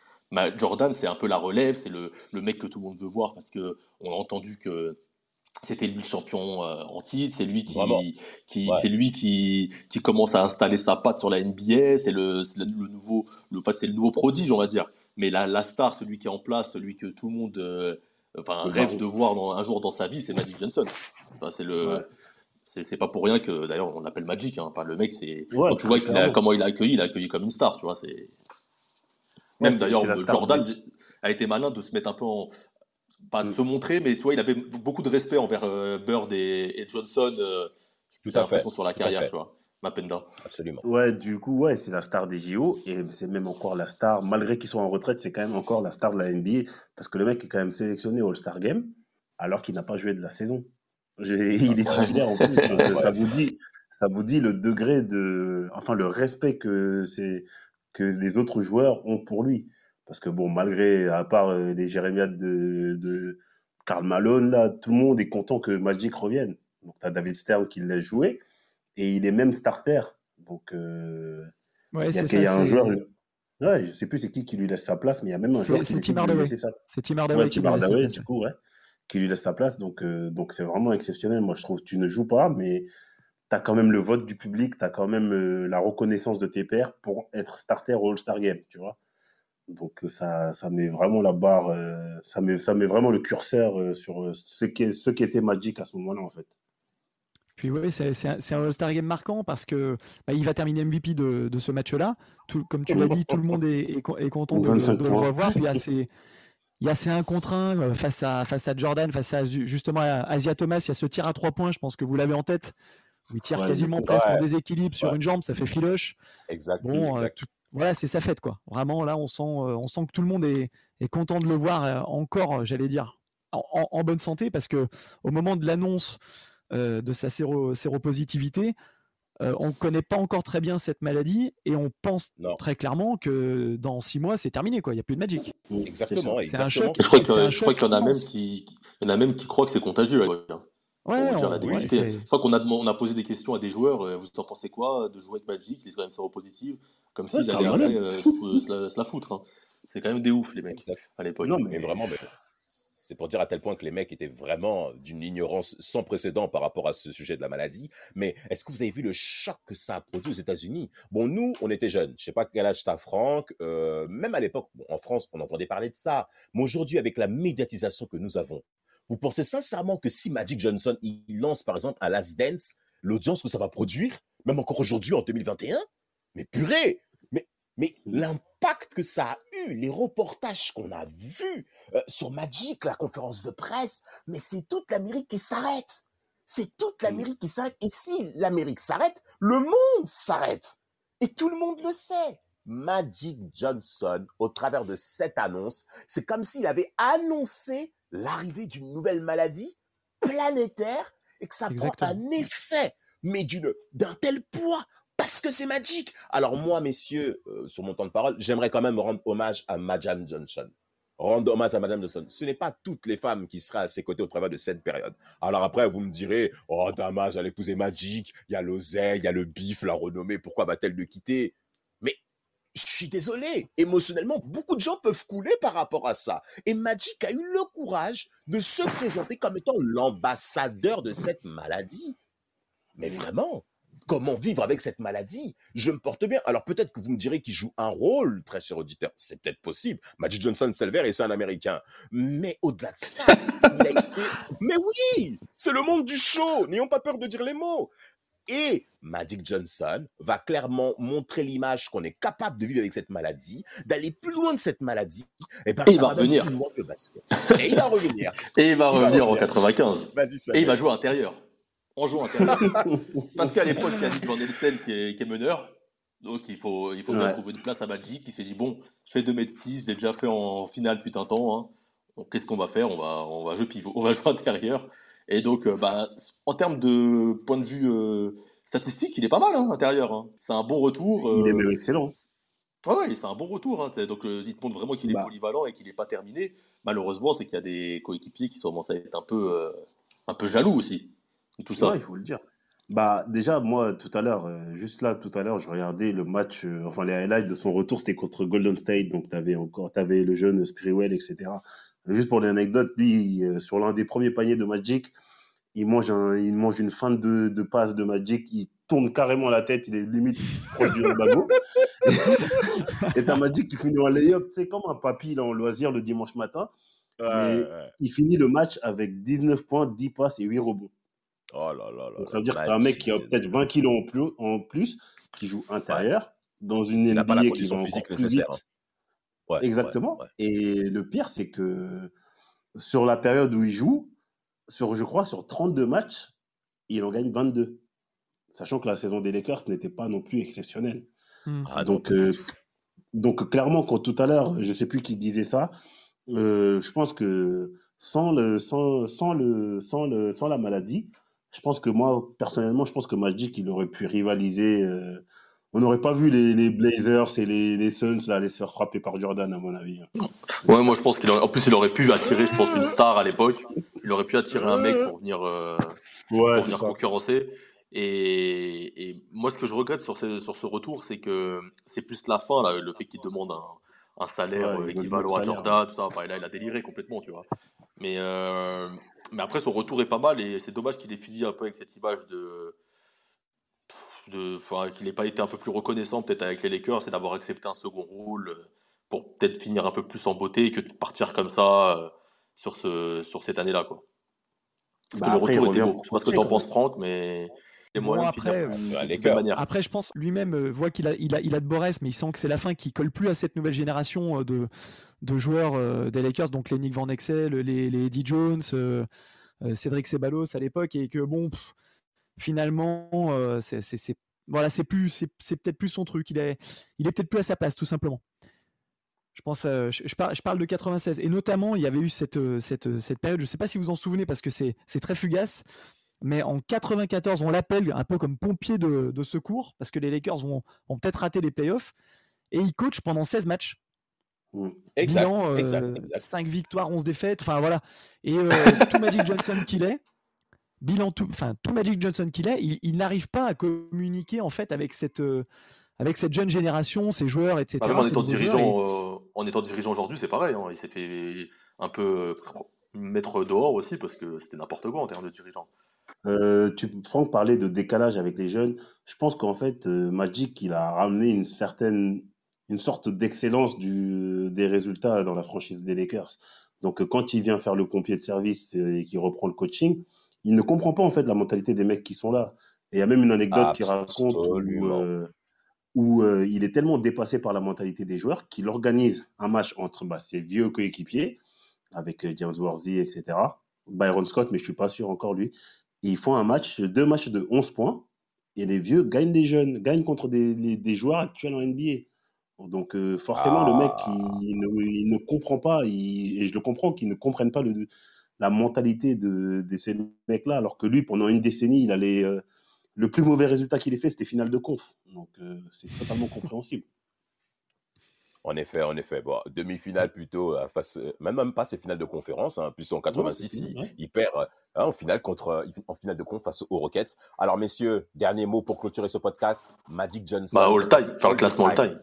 Jordan, c'est un peu la relève, c'est le, le, mec que tout le monde veut voir parce que on a entendu que c'était lui le champion euh, en titre, c'est lui qui, qui c'est lui qui, qui commence à installer sa patte sur la NBA, c'est le, le, nouveau, le, c'est le nouveau prodige, on va dire. Mais la, la, star, celui qui est en place, celui que tout le monde euh, enfin, rêve de voir dans, un jour dans sa vie, c'est Magic Johnson. Enfin, c'est le. C'est pas pour rien que d'ailleurs on l'appelle Magic. Hein. le mec, c'est. Quand tu vois comment il a accueilli, il a accueilli comme une star, tu vois. C'est. Même d'ailleurs, Jordan a été malin de se mettre un peu en. Pas de mm. se montrer, mais tu vois, il avait beaucoup de respect envers euh, Bird et, Johnson. Euh, Tout à fait. Sur la carrière, tu vois. Mapenda. Absolument. Ouais, du coup, ouais, c'est la star des JO et c'est même encore la star, malgré qu'ils sont en retraite, c'est quand même encore la star de la NBA parce que le mec est quand même sélectionné au All-Star Game alors qu'il n'a pas joué de la saison. Il est titulaire en plus. Donc, ça, vous dit, ça vous dit le degré de. Enfin, le respect que c'est que les autres joueurs ont pour lui. Parce que bon, malgré, à part euh, les jérémiades de, de Karl Malone, là, tout le monde est content que Magic revienne. Donc, tu as David Stern qui l'a joué et il est même starter. Donc, euh, ouais, il y a, un joueur. Ouais, je sais plus c'est qui qui lui laisse sa place, mais il y a même un joueur qui lui laisse sa place. C'est Tim Hardaway. Tim Hardaway, du coup, ouais, qui lui laisse sa place. Donc, euh, donc c'est vraiment exceptionnel. Moi, je trouve tu ne joues pas, mais tu as quand même le vote du public, tu as quand même euh, la reconnaissance de tes pairs pour être starter au All-Star Game, tu vois. Donc euh, ça, ça met vraiment la barre, euh, ça, met, ça met vraiment le curseur sur ce qui, ce qui était Magic à ce moment-là, en fait. Puis oui, c'est un, All-Star Game marquant parce que bah, il va terminer MVP de, de ce match-là. Comme tu l'as dit, tout le monde est, est, content de, le revoir. Puis il y a ces 1 contre 1 face à, face à Jordan, face à justement à Asia Thomas. Il y a ce tir à 3 points, je pense que vous l'avez en tête, il tire quasiment presque en déséquilibre sur une jambe, ça fait filoche. Exactement. Euh, voilà, c'est sa fête, quoi. Vraiment, là, on sent, euh, on sent que tout le monde est, content de le voir euh, encore, j'allais dire, en, bonne santé, parce que au moment de l'annonce de sa séropositivité, on ne connaît pas encore très bien cette maladie et on pense très clairement que dans six mois, c'est terminé. Quoi. Il n'y a plus de Magic. Exactement. C'est un choc. Je crois qu'il y, en a même qui, y en a même qui croient que c'est contagieux. Ouais, Je crois qu'on a, on a posé des questions à des joueurs. Euh, vous en pensez quoi de jouer avec Magic? Ils sont quand même séropositifs, comme s'ils allaient euh, se, la, foutre. Hein. C'est quand même des ouf, les mecs, à l'époque. Non, mais, vraiment, c'est pour dire à tel point que les mecs étaient vraiment d'une ignorance sans précédent par rapport à ce sujet de la maladie. Mais est-ce que vous avez vu le choc que ça a produit aux États-Unis? Bon, nous, on était jeunes. Je sais pas quel âge t'as, Franck. Euh, même à l'époque, en France, on entendait parler de ça. Mais aujourd'hui, avec la médiatisation que nous avons, vous pensez sincèrement que si Magic Johnson il lance par exemple un Last Dance, l'audience que ça va produire, même encore aujourd'hui en 2021, mais purée, mais mais l'impact que ça a eu, les reportages qu'on a vus euh, sur Magic, la conférence de presse, mais c'est toute l'Amérique qui s'arrête. C'est toute mm. l'Amérique qui s'arrête. Et si l'Amérique s'arrête, le monde s'arrête. Et tout le monde le sait. Magic Johnson, au travers de cette annonce, c'est comme s'il avait annoncé l'arrivée d'une nouvelle maladie planétaire et que ça prend un effet, mais d'un tel poids parce que c'est magique. Alors moi, messieurs, euh, sur mon temps de parole, j'aimerais quand même rendre hommage à Madame Johnson. Rendre hommage à Madame Johnson. Ce n'est pas toutes les femmes qui seraient à ses côtés au travers de cette période. Alors après, vous me direz, oh, Damas, elle a épousé Magic, il y a l'oseille, il y a le bif, la renommée, pourquoi va-t-elle le quitter? Je suis désolé, émotionnellement, beaucoup de gens peuvent couler par rapport à ça. Et Magic a eu le courage de se présenter comme étant l'ambassadeur de cette maladie. Mais vraiment, comment vivre avec cette maladie? Je me porte bien. Alors peut-être que vous me direz qu'il joue un rôle, très cher auditeur. C'est peut-être possible. Magic Johnson, c'est et c'est un Américain. Mais au-delà de ça, il a été... Mais oui, c'est le monde du show. N'ayons pas peur de dire les mots. Et Magic Johnson va clairement montrer l'image qu'on est capable de vivre avec cette maladie, d'aller plus loin de cette maladie. Et, ben, il va revenir. Et il va revenir. et il va revenir en 95. et il va jouer intérieur. En jouant intérieur. Parce qu'à l'époque, il y a Nick Van Elsen qui est, qui est meneur. Donc il faut, il faut bien trouver une place à Magic qui s'est dit bon, je fais 2m6, je l'ai déjà fait en finale fut un temps. Hein. Qu'est-ce qu'on va faire? On va, on va jouer pivot, on va jouer intérieur. Et donc, euh, bah, en termes de point de vue euh, statistique, il est pas mal hein, intérieur. Hein. C'est un bon retour. il est même excellent. Ouais, ouais c'est un bon retour. Hein. Donc, il te montre vraiment qu'il est bah. polyvalent et qu'il n'est pas terminé. Malheureusement, c'est qu'il y a des coéquipiers qui commencent à être un peu, un peu jaloux aussi. Tout ça. il faut le dire. Bah, déjà, moi, tout à l'heure, euh, juste là, tout à l'heure, je regardais le match, euh, enfin, les highlights de son retour, c'était contre Golden State, donc tu avais encore, tu avais le jeune Spirewell, etc. Juste pour l'anecdote, lui, euh, sur l'un des premiers paniers de Magic, il mange, un, il mange une fin de, de passe de Magic, il tourne carrément la tête, il est limite proche du bagot. et t'as Magic qui finit en layup, tu sais, comme un papy là, en loisir le dimanche matin. mais il finit le match avec 19 points, 10 passes et 8 rebonds. Oh là là là. Donc ça veut dire que tu as un mec qui a peut-être 20 kilos en plus, en plus qui joue intérieur dans une NBA qui va physique plus nécessaire. Vite. Hein. Exactement. Et le pire, c'est que sur la période où il joue, sur, je crois, sur 32 matchs, il en gagne 22. Sachant que la saison des Lakers n'était pas non plus exceptionnelle. Hmm. Ah, donc, euh, donc, clairement, quand tout à l'heure, je ne sais plus qui disait ça, euh, je pense que sans, le, sans, sans, le, sans, le, sans la maladie, je pense que moi, personnellement, je pense que Magic, il aurait pu rivaliser. Euh, on n'aurait pas vu les, Blazers et les, Suns là, les se faire frapper par Jordan, à mon avis. Ouais, moi je pense qu'il aurait... En plus, il aurait pu attirer, je pense, une star à l'époque. Il aurait pu attirer un mec pour venir, euh, ouais, pour venir concurrencer. Et... et, moi, ce que je regrette sur ce, sur ce retour, c'est que c'est plus la fin, là, le fait qu'il demande un, un salaire équivalent à Jordan, tout ça. Enfin, là, il a déliré complètement, tu vois. Mais, euh, mais après, son retour est pas mal et c'est dommage qu'il ait fini un peu avec cette image de. de qu'il n'ait pas été un peu plus reconnaissant peut-être avec les Lakers c'est d'avoir accepté un second rôle euh, pour peut-être finir un peu plus en beauté que de partir comme ça euh, sur, ce, sur cette année-là. Quoi. Bah le retour était beau. Je sais pas ce que tu en penses, Franck, mais. Bon, après, après, je pense lui-même voit qu'il a, il a, il a de Borès, mais il sent que c'est la fin qui colle plus à cette nouvelle génération de, de joueurs euh, des Lakers, donc les Nick Van Exel, les, les Eddie Jones, euh, euh, Cédric Ceballos à l'époque, et que bon, finalement, c'est voilà, c'est plus, c'est peut-être plus son truc. Il est, il est peut-être plus à sa place, tout simplement. Je pense, je, parle, je, parle, de 96 et notamment il y avait eu cette, cette, cette période. Je ne sais pas si vous en souvenez parce que c'est très fugace, mais en 94 on l'appelle un peu comme pompier de, de, secours parce que les Lakers vont, vont peut-être rater les playoffs et il coach pendant 16 matchs. Mm. Exact, bilan, 5 euh, victoires, 11 défaites. Enfin voilà. Et euh, tout Magic Johnson qu'il est, bilan tout, enfin tout Magic Johnson qu'il est, il, n'arrive pas à communiquer en fait avec cette euh, avec cette jeune génération, ces joueurs, etc. en, étant dirigeant, en étant dirigeant aujourd'hui, c'est pareil. Hein. il s'est fait un peu mettre dehors aussi parce que c'était n'importe quoi en termes de dirigeant. Tu, Franck parlait de décalage avec les jeunes. Je pense qu'en fait, Magic, il a ramené une certaine une sorte d'excellence des résultats dans la franchise des Lakers. Donc, quand il vient faire le pompier de service et qu'il reprend le coaching, il ne comprend pas en fait la mentalité des mecs qui sont là. Et il y a même une anecdote qui raconte où, euh, euh, il est tellement dépassé par la mentalité des joueurs qu'il organise un match entre bah, ses vieux coéquipiers, avec euh, James Worthy, etc. Byron Scott, mais je suis pas sûr encore lui. Ils font un match, deux matchs de 11 points, et les vieux gagnent des jeunes, gagnent contre des, des joueurs actuels en NBA. Donc euh, forcément, le mec, ah. il, ne, comprend pas, et je le comprends, qu'il ne comprenne pas le, la mentalité de, ces mecs-là, alors que lui, pendant une décennie, il allait, euh, le plus mauvais résultat qu'il ait fait, c'était finale de conf. Donc euh, c'est totalement compréhensible. En effet, en effet. Bon, demi-finale plutôt, face, même, même pas ces finales de conférence. Hein, plus en 86, il, perd hein, en, finale contre, en finale de conf face aux Rockets. Alors, messieurs, dernier mot pour clôturer ce podcast. Magic Johnson. Bah, all-time, le classement all-time.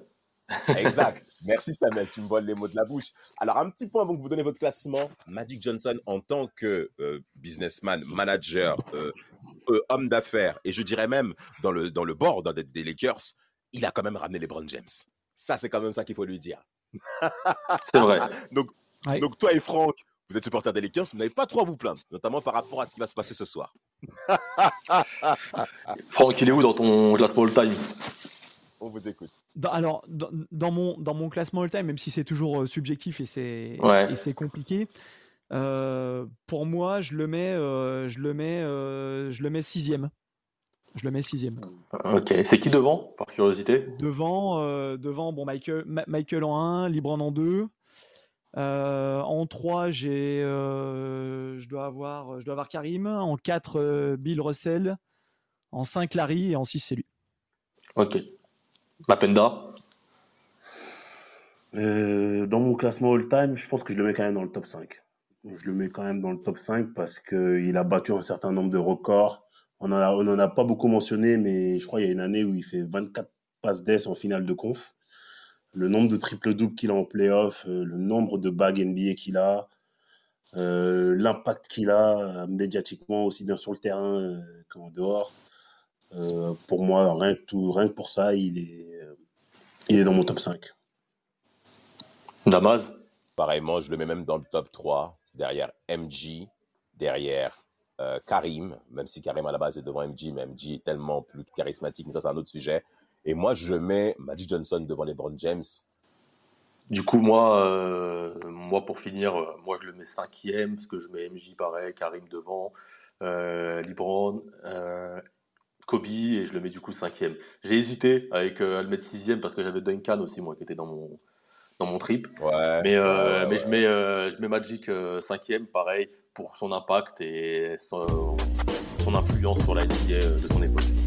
Exact. Merci Samuel, tu me voles les mots de la bouche. Alors un petit point avant que vous donnez votre classement. Magic Johnson en tant que euh, businessman, manager, euh, euh, homme d'affaires et je dirais même dans le, dans le board des, Lakers, il a quand même ramené les Brown James. Ça c'est quand même ça qu'il faut lui dire. c'est vrai. donc, donc toi et Franck, vous êtes supporter des Lakers, vous n'avez pas trop à vous plaindre, notamment par rapport à ce qui va se passer ce soir. Franck, il est où dans ton classement all-time? On vous écoute alors, dans, mon, dans mon classement all-time, même si c'est toujours euh, subjectif et c'est compliqué, euh, pour moi, je le mets, euh, je le mets, je le mets sixième. Je le mets sixième. Ok. C'est qui devant, par curiosité? Devant, euh, devant bon, Michael, Michael en 1, Libran en 2. en 3, j'ai, je, dois avoir, je dois avoir Karim. En 4, Bill Russell. En 5, Larry. Et en 6, c'est lui. Ok. Mapenda? Euh, Dans mon classement all-time, je pense que je le mets quand même dans le top 5. Je le mets quand même dans le top 5 parce qu'il a battu un certain nombre de records. On n'en a, pas beaucoup mentionné, mais je crois qu'il y a une année où il fait 24 passes d'ess en finale de conf. Le nombre de triple-doubles qu'il a en playoff, euh, le nombre de bagues NBA qu'il a, euh, l'impact qu'il a médiatiquement, aussi bien sur le terrain qu'en dehors. pour moi, rien que, tout, rien que pour ça, il est, il est dans mon top 5. Damas Pareillement, je le mets même dans le top 3, derrière MG, derrière euh, Karim, même si Karim à la base est devant MG, mais MG est tellement plus charismatique, mais ça c'est un autre sujet. Et moi, je mets Magic Johnson devant LeBron James. Du coup, moi, euh, moi pour finir, euh, moi je le mets cinquième, parce que je mets MJ pareil, Karim devant, LeBron, Kobe, et je le mets du coup cinquième. J'ai hésité avec à le mettre sixième, parce que j'avais Duncan aussi, moi, qui était dans mon, dans mon trip. mais euh, mais je, mets, euh, je mets Magic euh, cinquième, pareil, pour son impact et son, influence sur la NBA de son époque.